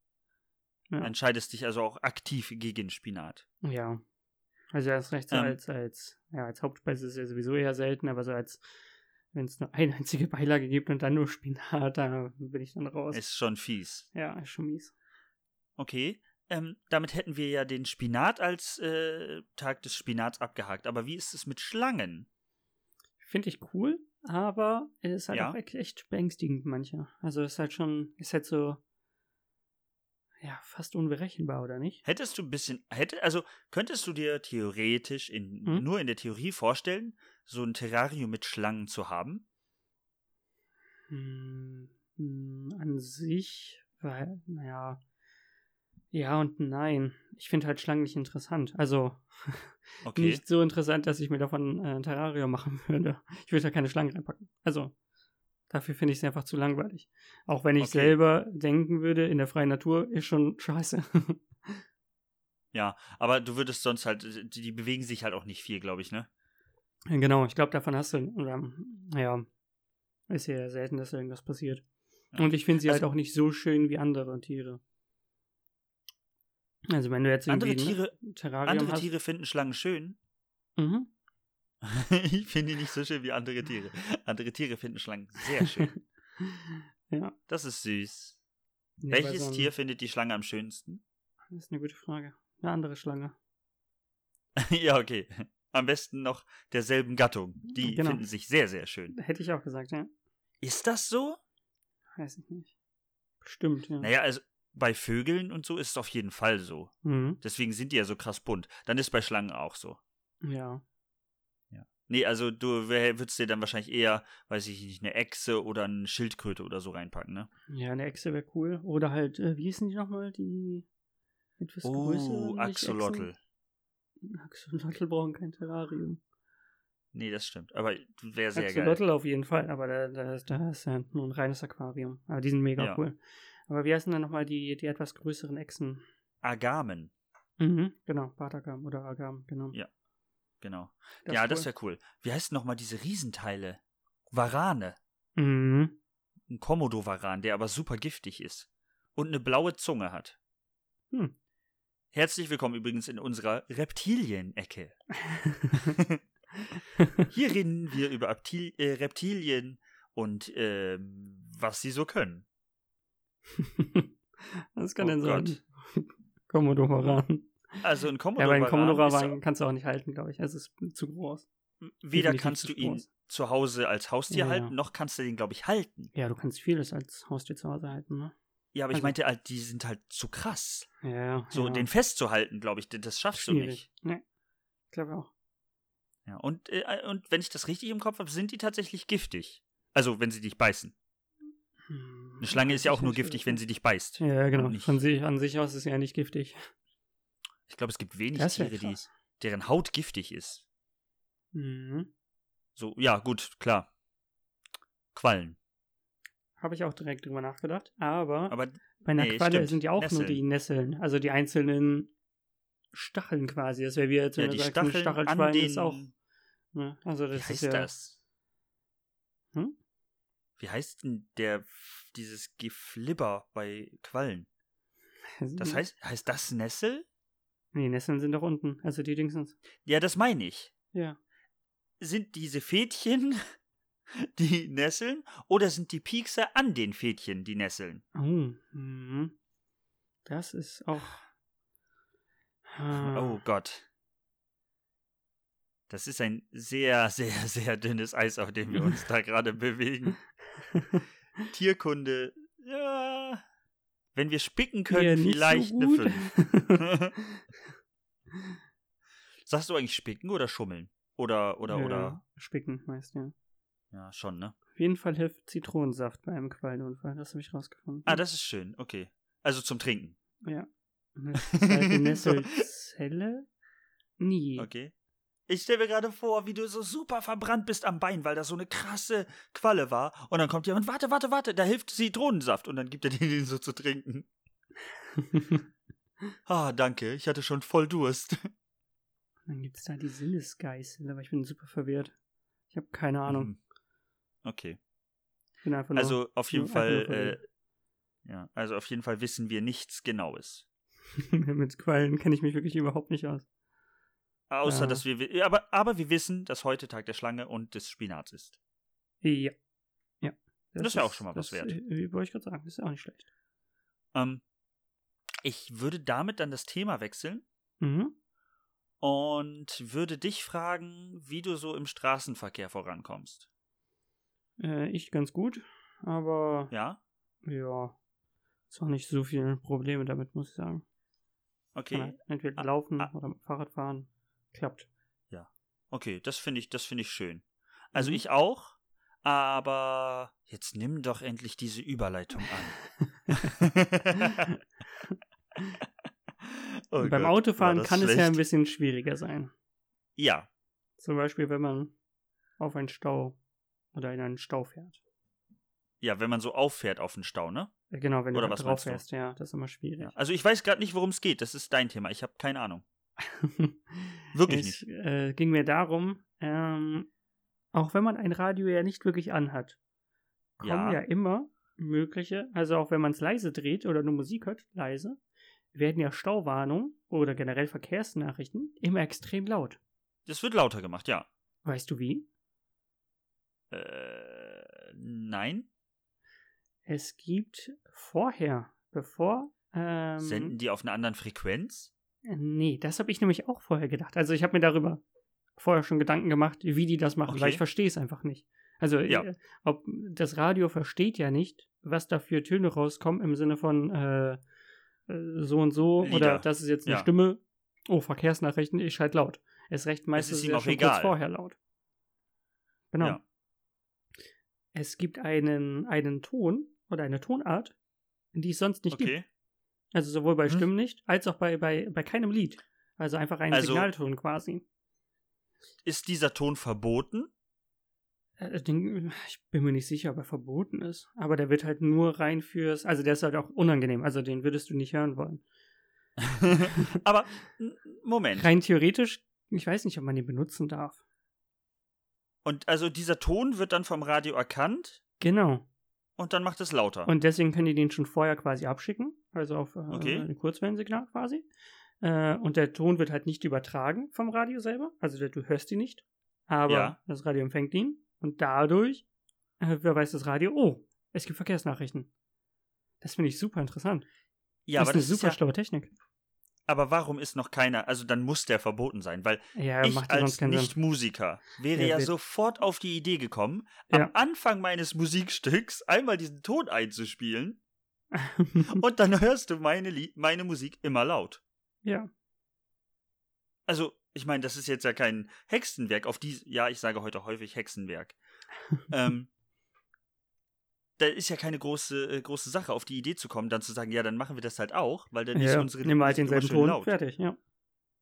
Ja. Entscheidest dich also auch aktiv gegen Spinat. Ja. Also erst recht so Ähm. als, als, ja, als Hauptspeise ist ja sowieso eher selten, aber so als, wenn es nur eine einzige Beilage gibt und dann nur Spinat, da bin ich dann raus. Ist schon fies. ja, ist schon mies. Okay. Ähm, damit hätten wir ja den Spinat als äh, Tag des Spinats abgehakt. Aber wie ist es mit Schlangen? Finde ich cool, aber es ist halt Ja. auch echt- beängstigend mancher. Also ist halt schon, ist halt so, ja, fast unberechenbar, oder nicht? Hättest du ein bisschen, hätte, also könntest du dir theoretisch in, Hm? nur in der Theorie vorstellen, so ein Terrarium mit Schlangen zu haben? Hm, hm, an sich, weil, naja, ja und nein. Ich finde halt Schlangen nicht interessant. Also Okay. nicht so interessant, dass ich mir davon äh, ein Terrarium machen würde. Ich würde da keine Schlangen reinpacken. Also, Dafür finde ich es einfach zu langweilig. Auch wenn ich Okay. selber denken würde, in der freien Natur ist schon scheiße. Ja, aber du würdest sonst halt, die, die bewegen sich halt auch nicht viel, glaube ich, ne? genau, ich glaube, davon hast du, oder, ja, ist ja selten, dass irgendwas passiert. Ja. Und ich finde sie halt Also- auch nicht so schön wie andere Tiere. Also wenn du jetzt Andere Tiere, Terrarium andere hast. Tiere finden Schlangen schön. Mhm. ich finde die nicht so schön wie andere Tiere. Andere Tiere finden Schlangen sehr schön. ja. Das ist süß. Bei Welches so Tier findet die Schlange am schönsten? Das ist eine gute Frage. Eine andere Schlange. ja, okay. Am besten noch derselben Gattung. Die Genau. finden sich sehr, sehr schön. Hätte ich auch gesagt, ja. Ist das so? Weiß ich nicht. Bestimmt, ja. Naja, also bei Vögeln und so ist es auf jeden Fall so. Mhm. Deswegen sind die ja so krass bunt. Dann ist bei Schlangen auch so. Ja. Nee, also du würdest dir dann wahrscheinlich eher, weiß ich nicht, eine Echse oder eine Schildkröte oder so reinpacken, ne? Ja, eine Echse wäre cool. Oder halt, äh, wie hießen die nochmal? Die etwas größeren. Oh, nicht Axolotl. Axolotl brauchen kein Terrarium. Nee, das stimmt. Aber wäre sehr geil. Axolotl auf jeden Fall, aber da, da, da ist ja nur ein reines Aquarium. Aber die sind mega Ja. cool. Aber wie heißen dann nochmal die, die etwas größeren Echsen? Agamen, Mhm, genau, Bartagam oder Agam, genau. Ja, genau. Das ja, das wäre cool. Wie heißen nochmal diese Riesenteile? Varane. Mhm. Ein Komodo-Varan, der aber super giftig ist. Und eine blaue Zunge hat. Hm. Herzlich willkommen übrigens in unserer Reptilien-Ecke. Hier reden wir über Aptil äh, Reptilien und ähm, was sie so können. Was kann Oh denn sein? Gott. Komodowaran. Also ein Ja, Komodo aber einen ist Komodowaran kannst du auch nicht halten, glaube ich. Also es ist zu groß. weder definitiv kannst du ihn groß. zu Hause als Haustier Ja, ja. halten, noch kannst du den, glaube ich, halten. Ja, du kannst vieles als Haustier zu Hause halten, ne? Ja, aber ich Also- meinte halt, die sind halt zu krass. Ja, ja. So, ja. den festzuhalten, glaube ich, das schaffst du nicht. Schwierig. Nee. Ich glaube auch. Ja, und, äh, und wenn ich das richtig im Kopf habe, sind die tatsächlich giftig. Also, wenn sie dich beißen. Hm, Eine Schlange ist ja auch nur giftig, wie wenn sie dich beißt. Ja, genau. Von sich, an sich aus ist ja nicht giftig. Ich glaube, es gibt wenig Tiere, die, deren Haut giftig ist. Mhm. So, ja, gut, klar. Quallen. Habe ich auch direkt drüber nachgedacht. Aber, Aber bei einer nee, Qualle stimmt. sind ja auch Nesseln. nur die Nesseln. Also die einzelnen Stacheln quasi. Das wäre wie jetzt, wenn ja, du die sagst, ein Stachelschwein ist auch. Ne? Also Wie das ist heißt ja. das? Hm? Wie heißt denn der, dieses Geflibber bei Quallen? Das heißt, heißt das Nessel? Nee, Nesseln sind doch unten. Also die Dingsens. Ja, das meine ich. Ja. Sind diese Fädchen die Nesseln oder sind die Piekser an den Fädchen die Nesseln? Oh. Mhm. Das ist auch. Ah. Oh Gott. Das ist ein sehr, sehr, sehr dünnes Eis, auf dem wir uns da gerade bewegen. Tierkunde, ja. Wenn wir spicken können, nicht vielleicht so eine gut. 5. Sagst du eigentlich spicken oder schummeln? Oder, oder, ja, oder? Spicken meist, ja. Ja, schon, ne? Auf jeden Fall hilft Zitronensaft bei einem Quallenunfall. Das habe ich rausgefunden. Ah, das ist schön, okay. Also zum Trinken. Ja. Eine Nesselzelle? Nie. Okay. Ich stelle mir gerade vor, wie du so super verbrannt bist am Bein, weil das so eine krasse Qualle war. Und dann kommt jemand, warte, warte, warte, da hilft Zitronensaft. Und dann gibt er dir den so zu trinken. Ah, danke, ich hatte schon voll Durst. Dann gibt es da die Sinnesgeißel, aber ich bin super verwirrt. Ich habe keine Ahnung. Mhm. Okay. Ich bin einfach nur. Also auf jeden Fall, äh, ja, also auf jeden Fall wissen wir nichts Genaues. Mit Quallen kenne ich mich wirklich überhaupt nicht aus. Außer, Ja. dass wir, wi- aber, aber wir wissen, dass heute Tag der Schlange und des Spinats ist. Ja. Ja. Das ist ja auch schon mal was das, wert. äh, Wollte ich gerade sagen, das ist ja auch nicht schlecht. Ähm, ich würde damit dann das Thema wechseln Mhm. und würde dich fragen, wie du so im Straßenverkehr vorankommst. Äh, ich ganz gut, aber Ja? ja, ist auch nicht so viele Probleme damit, muss ich sagen. Okay. halt entweder Ah, laufen ah. oder mit Fahrrad fahren. Klappt. Okay, das finde ich, das finde ich schön. Also Mhm. ich auch, aber jetzt nimm doch endlich diese Überleitung an. Oh beim Gott, Autofahren kann es ja ein schlecht. bisschen schwieriger sein. Ja, Zum Beispiel, wenn man auf einen Stau oder in einen Stau fährt. Ja, wenn man so auffährt auf den Stau, ne? Genau, wenn Oder du was halt drauf fährst, ja, das ist immer schwierig. Ja. Also ich weiß gerade nicht, worum es geht. Das ist dein Thema. Ich habe keine Ahnung. Wirklich es nicht. äh, ging mir darum, ähm, auch wenn man ein Radio ja nicht wirklich anhat, kommen Ja. ja, immer mögliche, also auch wenn man es leise dreht oder nur Musik hört, leise, werden ja Stauwarnungen oder generell Verkehrsnachrichten immer extrem laut. Das wird lauter gemacht, ja. Weißt du wie? Äh, nein. Es gibt vorher, bevor. Ähm, Senden die auf einer anderen Frequenz? Äh, Nee, das habe ich nämlich auch vorher gedacht. Also ich habe mir darüber vorher schon Gedanken gemacht, wie die das machen, weil Okay. ich verstehe es einfach nicht. Also Ja. äh, ob das Radio versteht ja nicht, was da für Töne rauskommen im Sinne von äh, äh, so und so Lieder. oder das ist jetzt eine Ja. Stimme. Oh, Verkehrsnachrichten, ich schalte laut. Es recht meistens ist ihm auch schon egal. kurz vorher laut. Genau. Ja. Es gibt einen, einen Ton oder eine Tonart, die es sonst nicht gibt. Also sowohl bei Hm. Stimmen nicht, als auch bei, bei, bei keinem Lied. Also einfach ein Also- Signalton quasi. Ist dieser Ton verboten? Äh, ich bin mir nicht sicher, ob er verboten ist. Aber der wird halt nur rein fürs. Also der ist halt auch unangenehm. Also den würdest du nicht hören wollen. Aber Moment. Rein theoretisch, ich weiß nicht, ob man den benutzen darf. Und also dieser Ton wird dann vom Radio erkannt Genau. Und dann macht es lauter. Und deswegen können die den schon vorher quasi abschicken. Also auf äh, Okay. ein Kurzwellensignal quasi. Äh, und der Ton wird halt nicht übertragen vom Radio selber. Also der, du hörst ihn nicht. Aber Ja. das Radio empfängt ihn. Und dadurch äh, weiß das Radio, oh, es gibt Verkehrsnachrichten. Das finde ich super interessant. ja, das aber ist eine das super ist ja, schlaue Technik. Aber warum ist noch keiner? Also dann muss der verboten sein, weil Ja, ich als. Nicht-Musiker wäre Ja, ja sofort auf die Idee gekommen, Ja. am Anfang meines Musikstücks einmal diesen Ton einzuspielen und dann hörst du meine, meine Musik immer laut. ja. Also, ich meine, das ist jetzt ja kein Hexenwerk, auf die, ja, ich sage heute häufig Hexenwerk. ähm, da ist ja keine große, äh, große Sache, auf die Idee zu kommen, dann zu sagen, ja, dann machen wir das halt auch, weil dann ist ja. unsere Nimm halt Musik immer denselben Ton, laut. fertig, ja.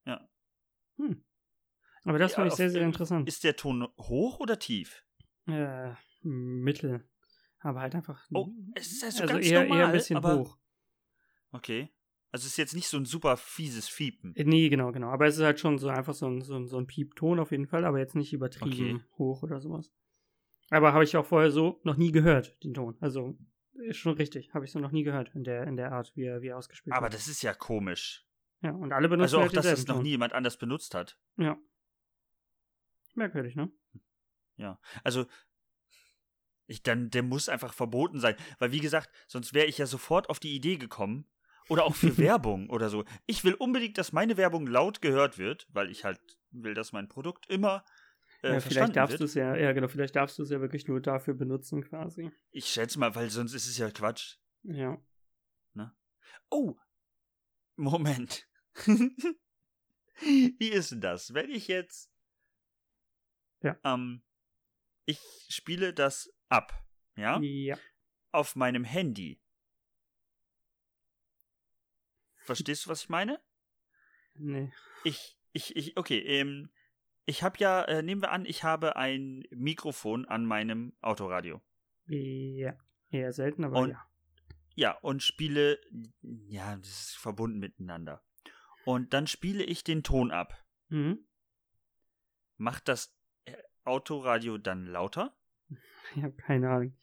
Ja. Hm. Aber das Ja, finde ich sehr, sehr interessant. Ist der Ton hoch oder tief? Äh, mittel. Aber halt einfach. Oh, es ist ja so also ganz eher, normal, eher ein bisschen aber hoch. Okay. Also es ist jetzt nicht so ein super fieses Fiepen. Äh, Nee, genau, genau. Aber es ist halt schon so einfach so ein, so ein, so ein Piepton auf jeden Fall, aber jetzt nicht übertrieben Okay. hoch oder sowas. Aber habe ich auch vorher so noch nie gehört, den Ton. Also ist schon richtig. Habe ich so noch nie gehört in der, in der Art, wie er, wie er ausgespielt Aber wird. das ist ja komisch. Ja, und alle benutzen Also auch, halt dass das denselben noch Ton. nie jemand anders benutzt hat. Ja. Merkwürdig, ne? Ja. Also ich dann der muss einfach verboten sein, weil wie gesagt, sonst wäre ich ja sofort auf die Idee gekommen oder auch für Werbung oder so. Ich will unbedingt, dass meine Werbung laut gehört wird, weil ich halt will, dass mein Produkt immer äh, ja, vielleicht darfst du es ja, ja genau, vielleicht darfst du es ja wirklich nur dafür benutzen quasi. Ich schätze mal, weil sonst ist es ja Quatsch. Ja. Oh, Moment. Wie ist denn das? Wenn ich jetzt. Ja. Ähm, ich spiele das ab, ja? Ja. Auf meinem Handy. Verstehst du, was ich meine? Nee. Ich, ich, ich, okay, ähm, ich habe ja, äh, nehmen wir an, ich habe ein Mikrofon an meinem Autoradio. Ja. Eher selten, aber Und- ja. Ja, und spiele, ja, das ist verbunden miteinander. Und dann spiele ich den Ton ab. Mhm. Macht das äh, Autoradio dann lauter? Ich habe keine Ahnung.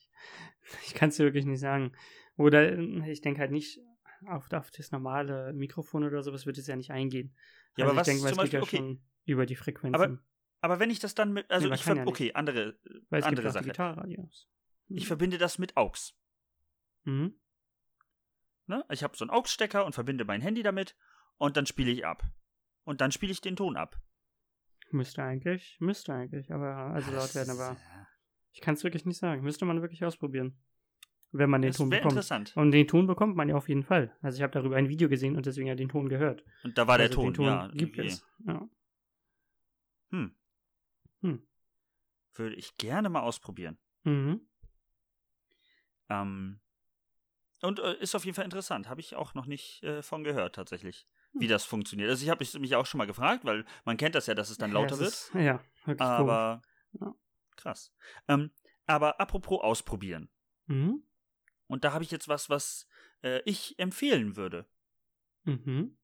Ich kann es dir wirklich nicht sagen. Oder äh, ich denke halt nicht auf, auf das normale Mikrofon oder sowas wird es ja nicht eingehen. Ja, also aber was ich denke, zum geht ja Beispiel- schon über die Frequenzen. Aber- Aber wenn ich das dann mit, also Nee, ich ver ja okay, andere, weil es andere gibt Sache. Mhm. Ich verbinde das mit AUX. Mhm. Ne? Ich habe so einen AUX-Stecker und verbinde mein Handy damit und dann spiele ich ab. Und dann spiele ich den Ton ab. Müsste eigentlich, müsste eigentlich, aber also laut werden, aber ich kann es wirklich nicht sagen. Müsste man wirklich ausprobieren. Wenn man den Das Ton bekommt. interessant. Und den Ton bekommt man ja auf jeden Fall. Also ich habe darüber ein Video gesehen und deswegen ja den Ton gehört. Und da war der also Ton, den Ton ja. gibt okay. es. Ja. Hm. Hm. Würde ich gerne mal ausprobieren. Mhm. Ähm, und äh, ist auf jeden Fall interessant. Habe ich auch noch nicht äh, von gehört, tatsächlich, wie Hm. das funktioniert. Also ich habe mich auch schon mal gefragt, weil man kennt das ja, dass es dann lauter ja, wird. Ist, ja, wirklich. Aber Ja. krass. Ähm, aber apropos ausprobieren. Mhm. Und da habe ich jetzt was, was äh, ich empfehlen würde. Mhm.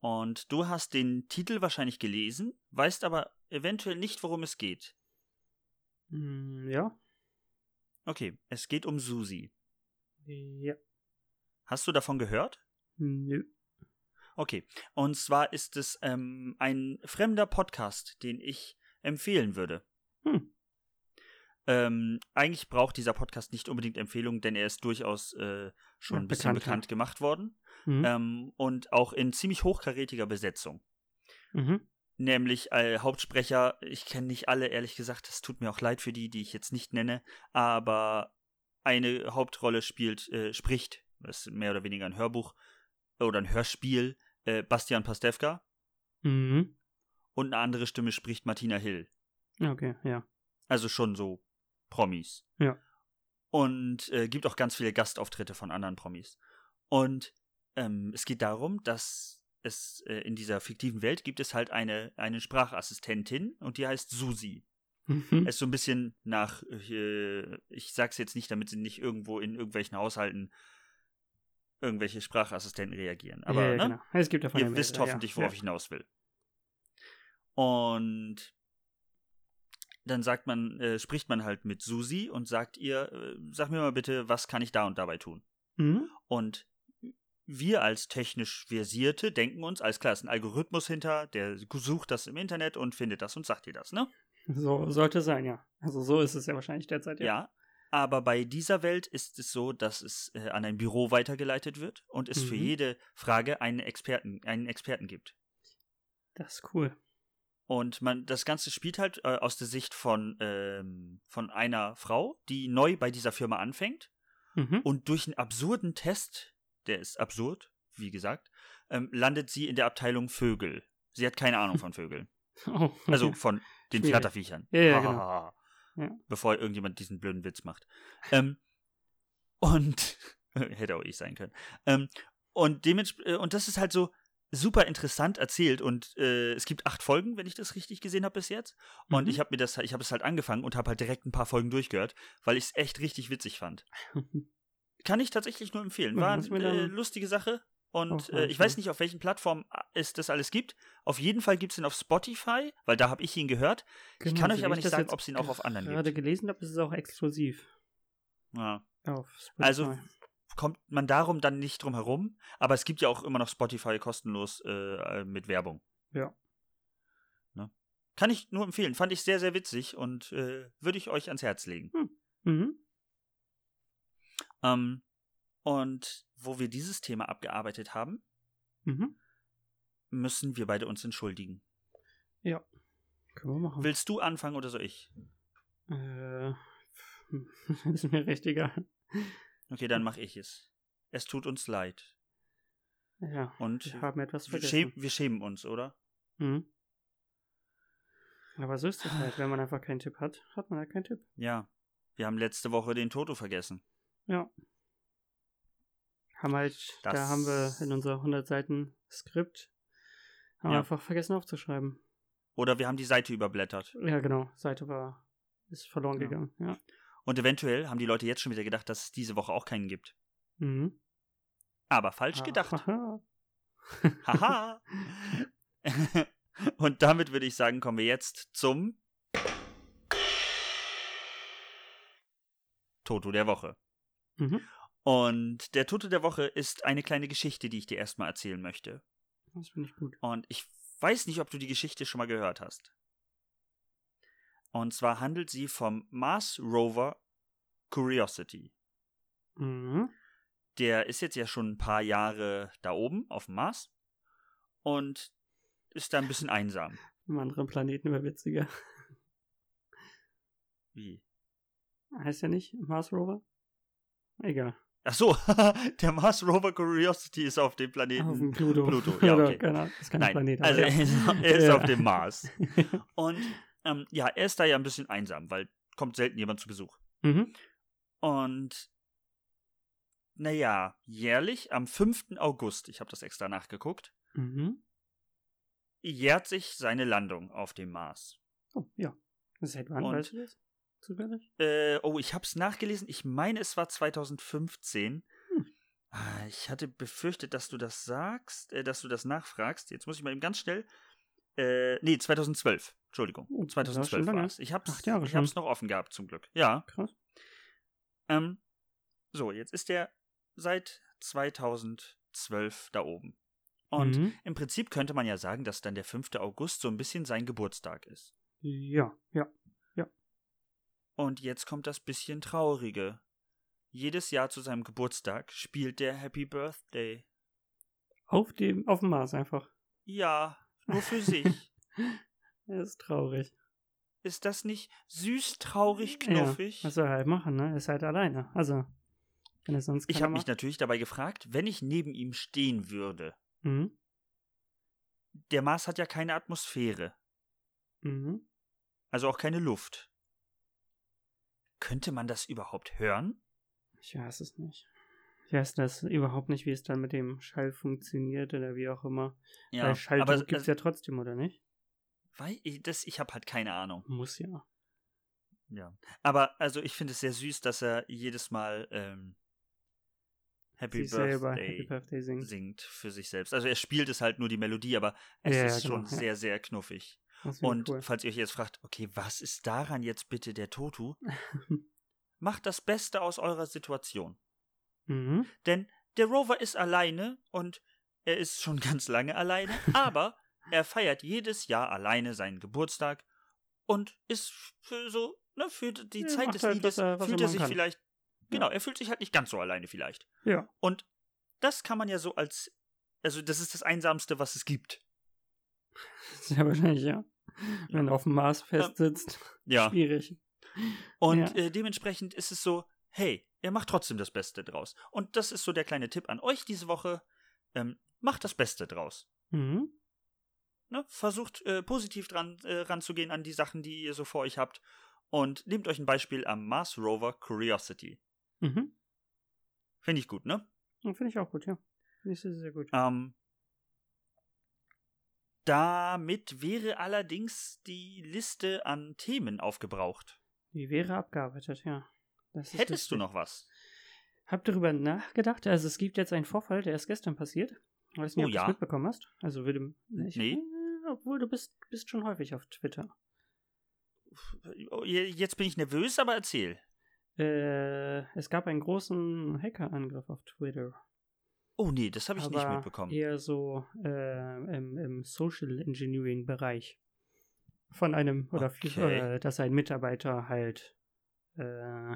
Und du hast den Titel wahrscheinlich gelesen, weißt aber eventuell nicht, worum es geht. Mm, Ja. Okay, es geht um Susi. Ja. Hast du davon gehört? Nö. Okay, und zwar ist es ähm, ein fremder Podcast, den ich empfehlen würde. Hm. Ähm, eigentlich braucht dieser Podcast nicht unbedingt Empfehlung, denn er ist durchaus äh, schon Ja, ein bisschen bekannt, bekannt gemacht worden. Mhm. Ähm, und auch in ziemlich hochkarätiger Besetzung. Mhm. Nämlich äh, Hauptsprecher, ich kenne nicht alle, ehrlich gesagt, es tut mir auch leid für die, die ich jetzt nicht nenne, aber eine Hauptrolle spielt, äh, spricht, das ist mehr oder weniger ein Hörbuch oder ein Hörspiel, äh, Bastian Pastewka Mhm. und eine andere Stimme spricht Martina Hill. Okay, ja. Also schon so Promis. Ja. Und äh, gibt auch ganz viele Gastauftritte von anderen Promis. Und ähm, es geht darum, dass es äh, in dieser fiktiven Welt gibt es halt eine, eine Sprachassistentin und die heißt Susi. Mhm. Es ist so ein bisschen nach, äh, ich sag's jetzt nicht, damit sie nicht irgendwo in irgendwelchen Haushalten irgendwelche Sprachassistenten reagieren. Aber ja, ja, ne? genau. Es gibt davon ihr wisst mehrere, hoffentlich, worauf ja. ich hinaus will. Und dann sagt man, äh, spricht man halt mit Susi und sagt ihr, äh, sag mir mal bitte, was kann ich da und dabei tun? Mhm. Und wir als technisch Versierte denken uns, alles klar, ist ein Algorithmus hinter, der sucht das im Internet und findet das und sagt dir das, ne? So sollte sein, ja. Also so ist es ja wahrscheinlich derzeit, Ja. ja. Aber bei dieser Welt ist es so, dass es äh, an ein Büro weitergeleitet wird und es für Mhm. jede Frage einen Experten, einen Experten gibt. Das ist cool. Und man, das Ganze spielt halt äh, aus der Sicht von, ähm, von einer Frau, die neu bei dieser Firma anfängt Mhm. und durch einen absurden Test, der ist absurd, wie gesagt, ähm, landet sie in der Abteilung Vögel. Sie hat keine Ahnung von Vögeln. Oh, Also von den Schwierig. Flatterviechern. Ja, ja, genau. Ja. Bevor irgendjemand diesen blöden Witz macht. Ähm, und hätte auch ich sein können. Ähm, und dementsprechend, und das ist halt so super interessant erzählt und äh, es gibt acht Folgen, wenn ich das richtig gesehen habe bis jetzt. Und Mhm. ich habe mir das, ich habe es halt angefangen und habe halt direkt ein paar Folgen durchgehört, weil ich es echt richtig witzig fand. Kann ich tatsächlich nur empfehlen. War eine äh, lustige Sache. Und äh, ich weiß nicht, auf welchen Plattformen äh, es das alles gibt. Auf jeden Fall gibt es ihn auf Spotify, weil da habe ich ihn gehört. ich kann euch aber ich nicht sagen, ob es ihn auch auf anderen gerade gibt. gelesen habe, ist es auch exklusiv Ja. auf Spotify. Also kommt man darum dann nicht drum herum, aber es gibt ja auch immer noch Spotify kostenlos äh, äh, mit Werbung. Ja. Ne? Kann ich nur empfehlen. Fand ich sehr, sehr witzig und äh, würde ich euch ans Herz legen. Mhm. Ähm, und wo wir dieses Thema abgearbeitet haben, Mhm. müssen wir beide uns entschuldigen. Ja. Können wir machen. Willst du anfangen oder soll ich? Äh, ist mir recht egal. Okay, dann mache ich es. Es tut uns leid. Ja. Und Wir haben etwas wir, vergessen. schäm, wir schämen uns, oder? Mhm. Aber so ist es halt. Wenn man einfach keinen Tipp hat, hat man halt keinen Tipp. Ja. Wir haben letzte Woche den Toto vergessen. Ja. Haben halt, da Das- haben wir in unser 100 Seiten Skript haben wir Ja. einfach vergessen aufzuschreiben. Oder wir haben die Seite überblättert. Ja, genau. Seite war, ist verloren Ja. gegangen. Ja. Und eventuell haben die Leute jetzt schon wieder gedacht, dass es diese Woche auch keinen gibt. Mhm. Aber falsch gedacht. Haha. Haha. Und damit würde ich sagen, kommen wir jetzt zum Toto der Woche. mhm. Und der Toto der Woche ist eine kleine Geschichte, die ich dir erstmal erzählen möchte. Das finde ich gut. Und ich weiß nicht, ob du die Geschichte schon mal gehört hast. Und zwar handelt sie vom Mars Rover Curiosity. Mhm. Der ist jetzt ja schon ein paar Jahre da oben auf dem Mars und ist da ein bisschen einsam. Im anderen Planeten wäre witziger. Wie? Heißt ja nicht Mars Rover? Egal. Ach so, der Mars Rover Curiosity ist auf dem Planeten. Auf dem Pluto. Pluto, ja, Oder, okay. keine Ahnung, ist kein Nein, Planet. also er ja. ist, er ist auf dem Mars. Und ähm, ja, er ist da ja ein bisschen einsam, weil kommt selten jemand zu Besuch. mhm. Und naja, jährlich am 5. August, ich habe das extra nachgeguckt, Mhm. jährt sich seine Landung auf dem Mars. Oh, ja. Seit wann, Und- weißt du das? zufällig? Äh, oh, ich habe es nachgelesen. Ich meine, es war 2015. Hm. Ah, Ich hatte befürchtet, dass du das sagst, äh, dass du das nachfragst. Jetzt muss ich mal eben ganz schnell. Äh, nee, 2012. Entschuldigung. Schon 2012 lange. war es. Ich hab's, Acht Jahre ich hab's schon. noch offen gehabt, zum Glück. Ja. Krass. Ähm, so, jetzt ist der seit 2012 da oben. Und Mhm. im Prinzip könnte man ja sagen, dass dann der 5. August so ein bisschen sein Geburtstag ist. Ja, ja. Und jetzt kommt das bisschen Traurige. Jedes Jahr zu seinem Geburtstag spielt der Happy Birthday. Auf dem, auf dem Mars einfach. Ja, nur für sich. Er ist traurig. Ist das nicht süß, traurig, Ja, knuffig? was soll er halt machen, ne? Er ist halt alleine. Also, wenn er sonst ich habe mich natürlich dabei gefragt, wenn ich neben ihm stehen würde. Mhm. Der Mars hat ja keine Atmosphäre, Mhm. also auch keine Luft. Könnte man das überhaupt hören? Ich weiß es nicht. Ich weiß das überhaupt nicht, wie es dann mit dem Schall funktioniert oder wie auch immer. Weil Schalldruck aber gibt es ja trotzdem, oder nicht? weil ich, das, ich habe halt keine Ahnung. Muss ja. Ja. Aber also ich finde es sehr süß, dass er jedes Mal ähm, Happy Birthday Happy Birthday singt. singt für sich selbst. Also er spielt es halt nur die Melodie, aber es Ja, ist genau, schon ja. sehr, sehr knuffig. Und cool. falls ihr euch jetzt fragt, okay, was ist daran jetzt bitte der Totu? Macht das Beste aus eurer Situation. Mhm. Denn der Rover ist alleine und er ist schon ganz lange alleine, aber er feiert jedes Jahr alleine seinen Geburtstag und ist für so, ne, für die Ja, Zeit des halt, Liedes er- er fühlt er sich kann. vielleicht, genau, er fühlt sich halt nicht ganz so alleine vielleicht. Ja. Und das kann man ja so als, also das ist das Einsamste, was es gibt. Sehr wahrscheinlich, ja. Wenn er auf dem Mars festsitzt. Ja. Schwierig. Und Ja. äh, dementsprechend ist es so, hey, er macht trotzdem das Beste draus. Und das ist so der kleine Tipp an euch diese Woche. Ähm, macht das Beste draus. Mhm. Ne? Versucht äh, positiv dran äh, ranzugehen an die Sachen, die ihr so vor euch habt. Und nehmt euch ein Beispiel am Mars Rover Curiosity. Mhm. Finde ich gut, ne? Finde ich auch gut, ja. Finde ich sehr, sehr gut. Ähm, damit wäre allerdings die Liste an Themen aufgebraucht. Die wäre abgearbeitet, ja. Das Hättest du noch was? Hab darüber nachgedacht. Also es gibt jetzt einen Vorfall, der ist gestern passiert. Weiß nicht, Oh ob du ja. es mitbekommen hast. Also würde. Ich, Nee. äh, Obwohl du bist, bist schon häufig auf Twitter. Je- Jetzt bin ich nervös, aber erzähl. Äh, es gab einen großen Hackerangriff auf Twitter. Oh nee, das habe ich nicht aber mitbekommen. Eher so äh, im, im Social Engineering Bereich. Von einem, oder viel, Okay. äh, dass ein Mitarbeiter halt äh,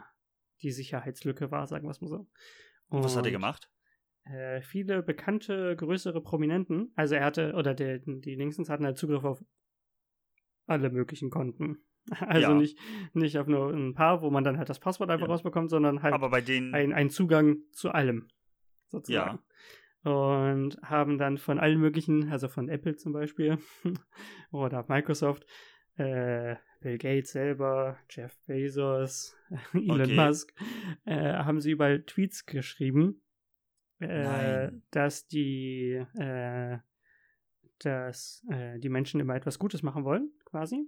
die Sicherheitslücke war, sagen wir es mal so. Und was hat er gemacht? Äh, viele bekannte, größere Prominenten, also er hatte, oder der, die Linksens hatten halt Zugriff auf alle möglichen Konten. Also Ja. nicht, nicht auf nur ein paar, wo man dann halt das Passwort einfach Ja. rausbekommt, sondern halt Aber bei denen. ein, ein Zugang zu allem, sozusagen. Und haben dann von allen möglichen, also von Apple zum Beispiel oder Microsoft, äh, Bill Gates selber, Jeff Bezos, Elon Okay. Musk, äh, haben sie überall Tweets geschrieben, äh, dass die, äh, dass äh, die Menschen immer etwas Gutes machen wollen, quasi.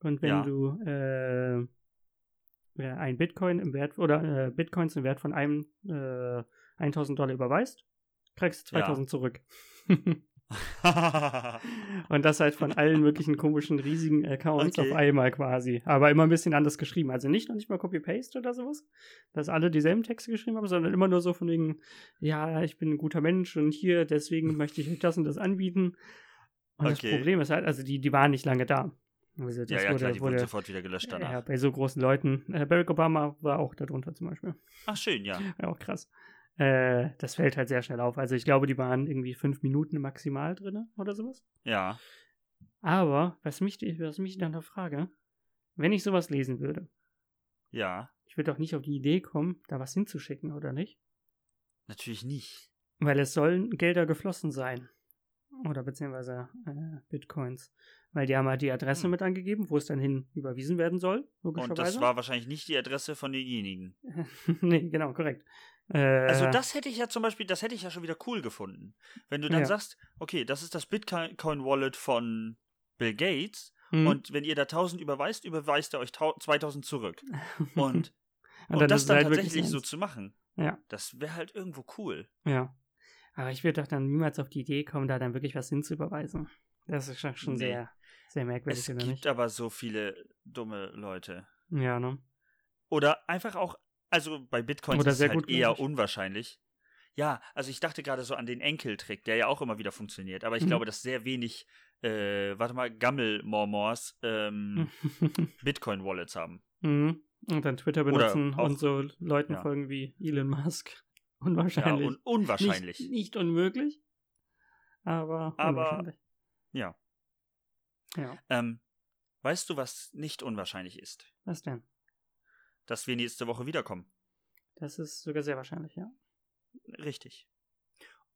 Und wenn Ja. du äh, äh, ein Bitcoin im Wert oder Bitcoins im Wert von einem äh, 1000 Dollar überweist, kriegst du Ja. 2000 zurück. Und das halt von allen möglichen komischen, riesigen Accounts Okay. auf einmal quasi. Aber immer ein bisschen anders geschrieben. Also nicht noch nicht mal Copy-Paste oder sowas, dass alle dieselben Texte geschrieben haben, sondern immer nur so von wegen, ja, ich bin ein guter Mensch und hier, deswegen möchte ich euch das und das anbieten. Und das Okay. Problem ist halt, also die, die waren nicht lange da. Also das ja, ja, wurde, klar, die wurden wurde sofort wieder gelöscht danach. ja, bei so großen Leuten. Äh, Barack Obama war auch darunter zum Beispiel. Ach, schön, ja. Ja, auch krass. Äh, das fällt halt sehr schnell auf. Also ich glaube, die waren irgendwie fünf Minuten maximal drin oder sowas. Ja. Aber was mich, was mich dann noch frage, wenn ich sowas lesen würde, Ja. ich würde doch nicht auf die Idee kommen, da was hinzuschicken, oder nicht? Natürlich nicht. Weil es sollen Gelder geflossen sein. Oder beziehungsweise äh, Bitcoins. Weil die haben halt die Adresse Hm. mit angegeben, wo es dann hin überwiesen werden soll, logischerweise. Und das war wahrscheinlich nicht die Adresse von denjenigen. nee, genau, korrekt. Äh, Also das hätte ich ja zum Beispiel, das hätte ich ja schon wieder cool gefunden. Wenn du dann Ja. sagst, okay, das ist das Bitcoin-Wallet von Bill Gates Mhm. Und wenn ihr da 1000 überweist, überweist er euch 2000 zurück. Und, und, und das dann halt tatsächlich so zu machen, ja. das wäre halt irgendwo cool. Ja. Aber ich würde doch dann niemals auf die Idee kommen, da dann wirklich was hinzuüberweisen. Das ist schon nee. sehr, sehr merkwürdig, es oder nicht? Es gibt aber so viele dumme Leute. Ja, ne? Oder einfach auch, also bei Bitcoin ist es halt eher unwahrscheinlich. Ja, also ich dachte gerade so an den Enkeltrick, der ja auch immer wieder funktioniert. Aber ich mhm. glaube, dass sehr wenig, äh, warte mal, Gammel-Mormors ähm, Bitcoin-Wallets haben. Mhm. Und dann Twitter benutzen auch, und so Leuten ja. folgen wie Elon Musk. Unwahrscheinlich. Ja, un unwahrscheinlich. Nicht, nicht, unmöglich, aber, aber unwahrscheinlich. Ja. Ja. Ähm, weißt du, was nicht unwahrscheinlich ist? Was denn? Dass wir nächste Woche wiederkommen. Das ist sogar sehr wahrscheinlich, ja. Richtig.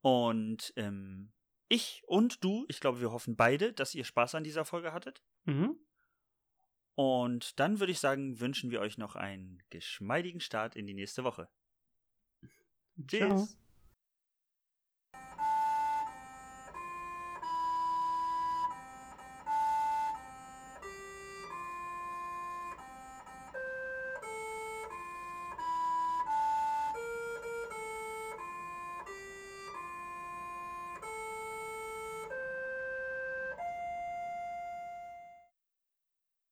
Und ähm, ich und du, ich glaube, wir hoffen beide, dass ihr Spaß an dieser Folge hattet. Mhm. Und dann würde ich sagen, wünschen wir euch noch einen geschmeidigen Start in die nächste Woche. Tschüss.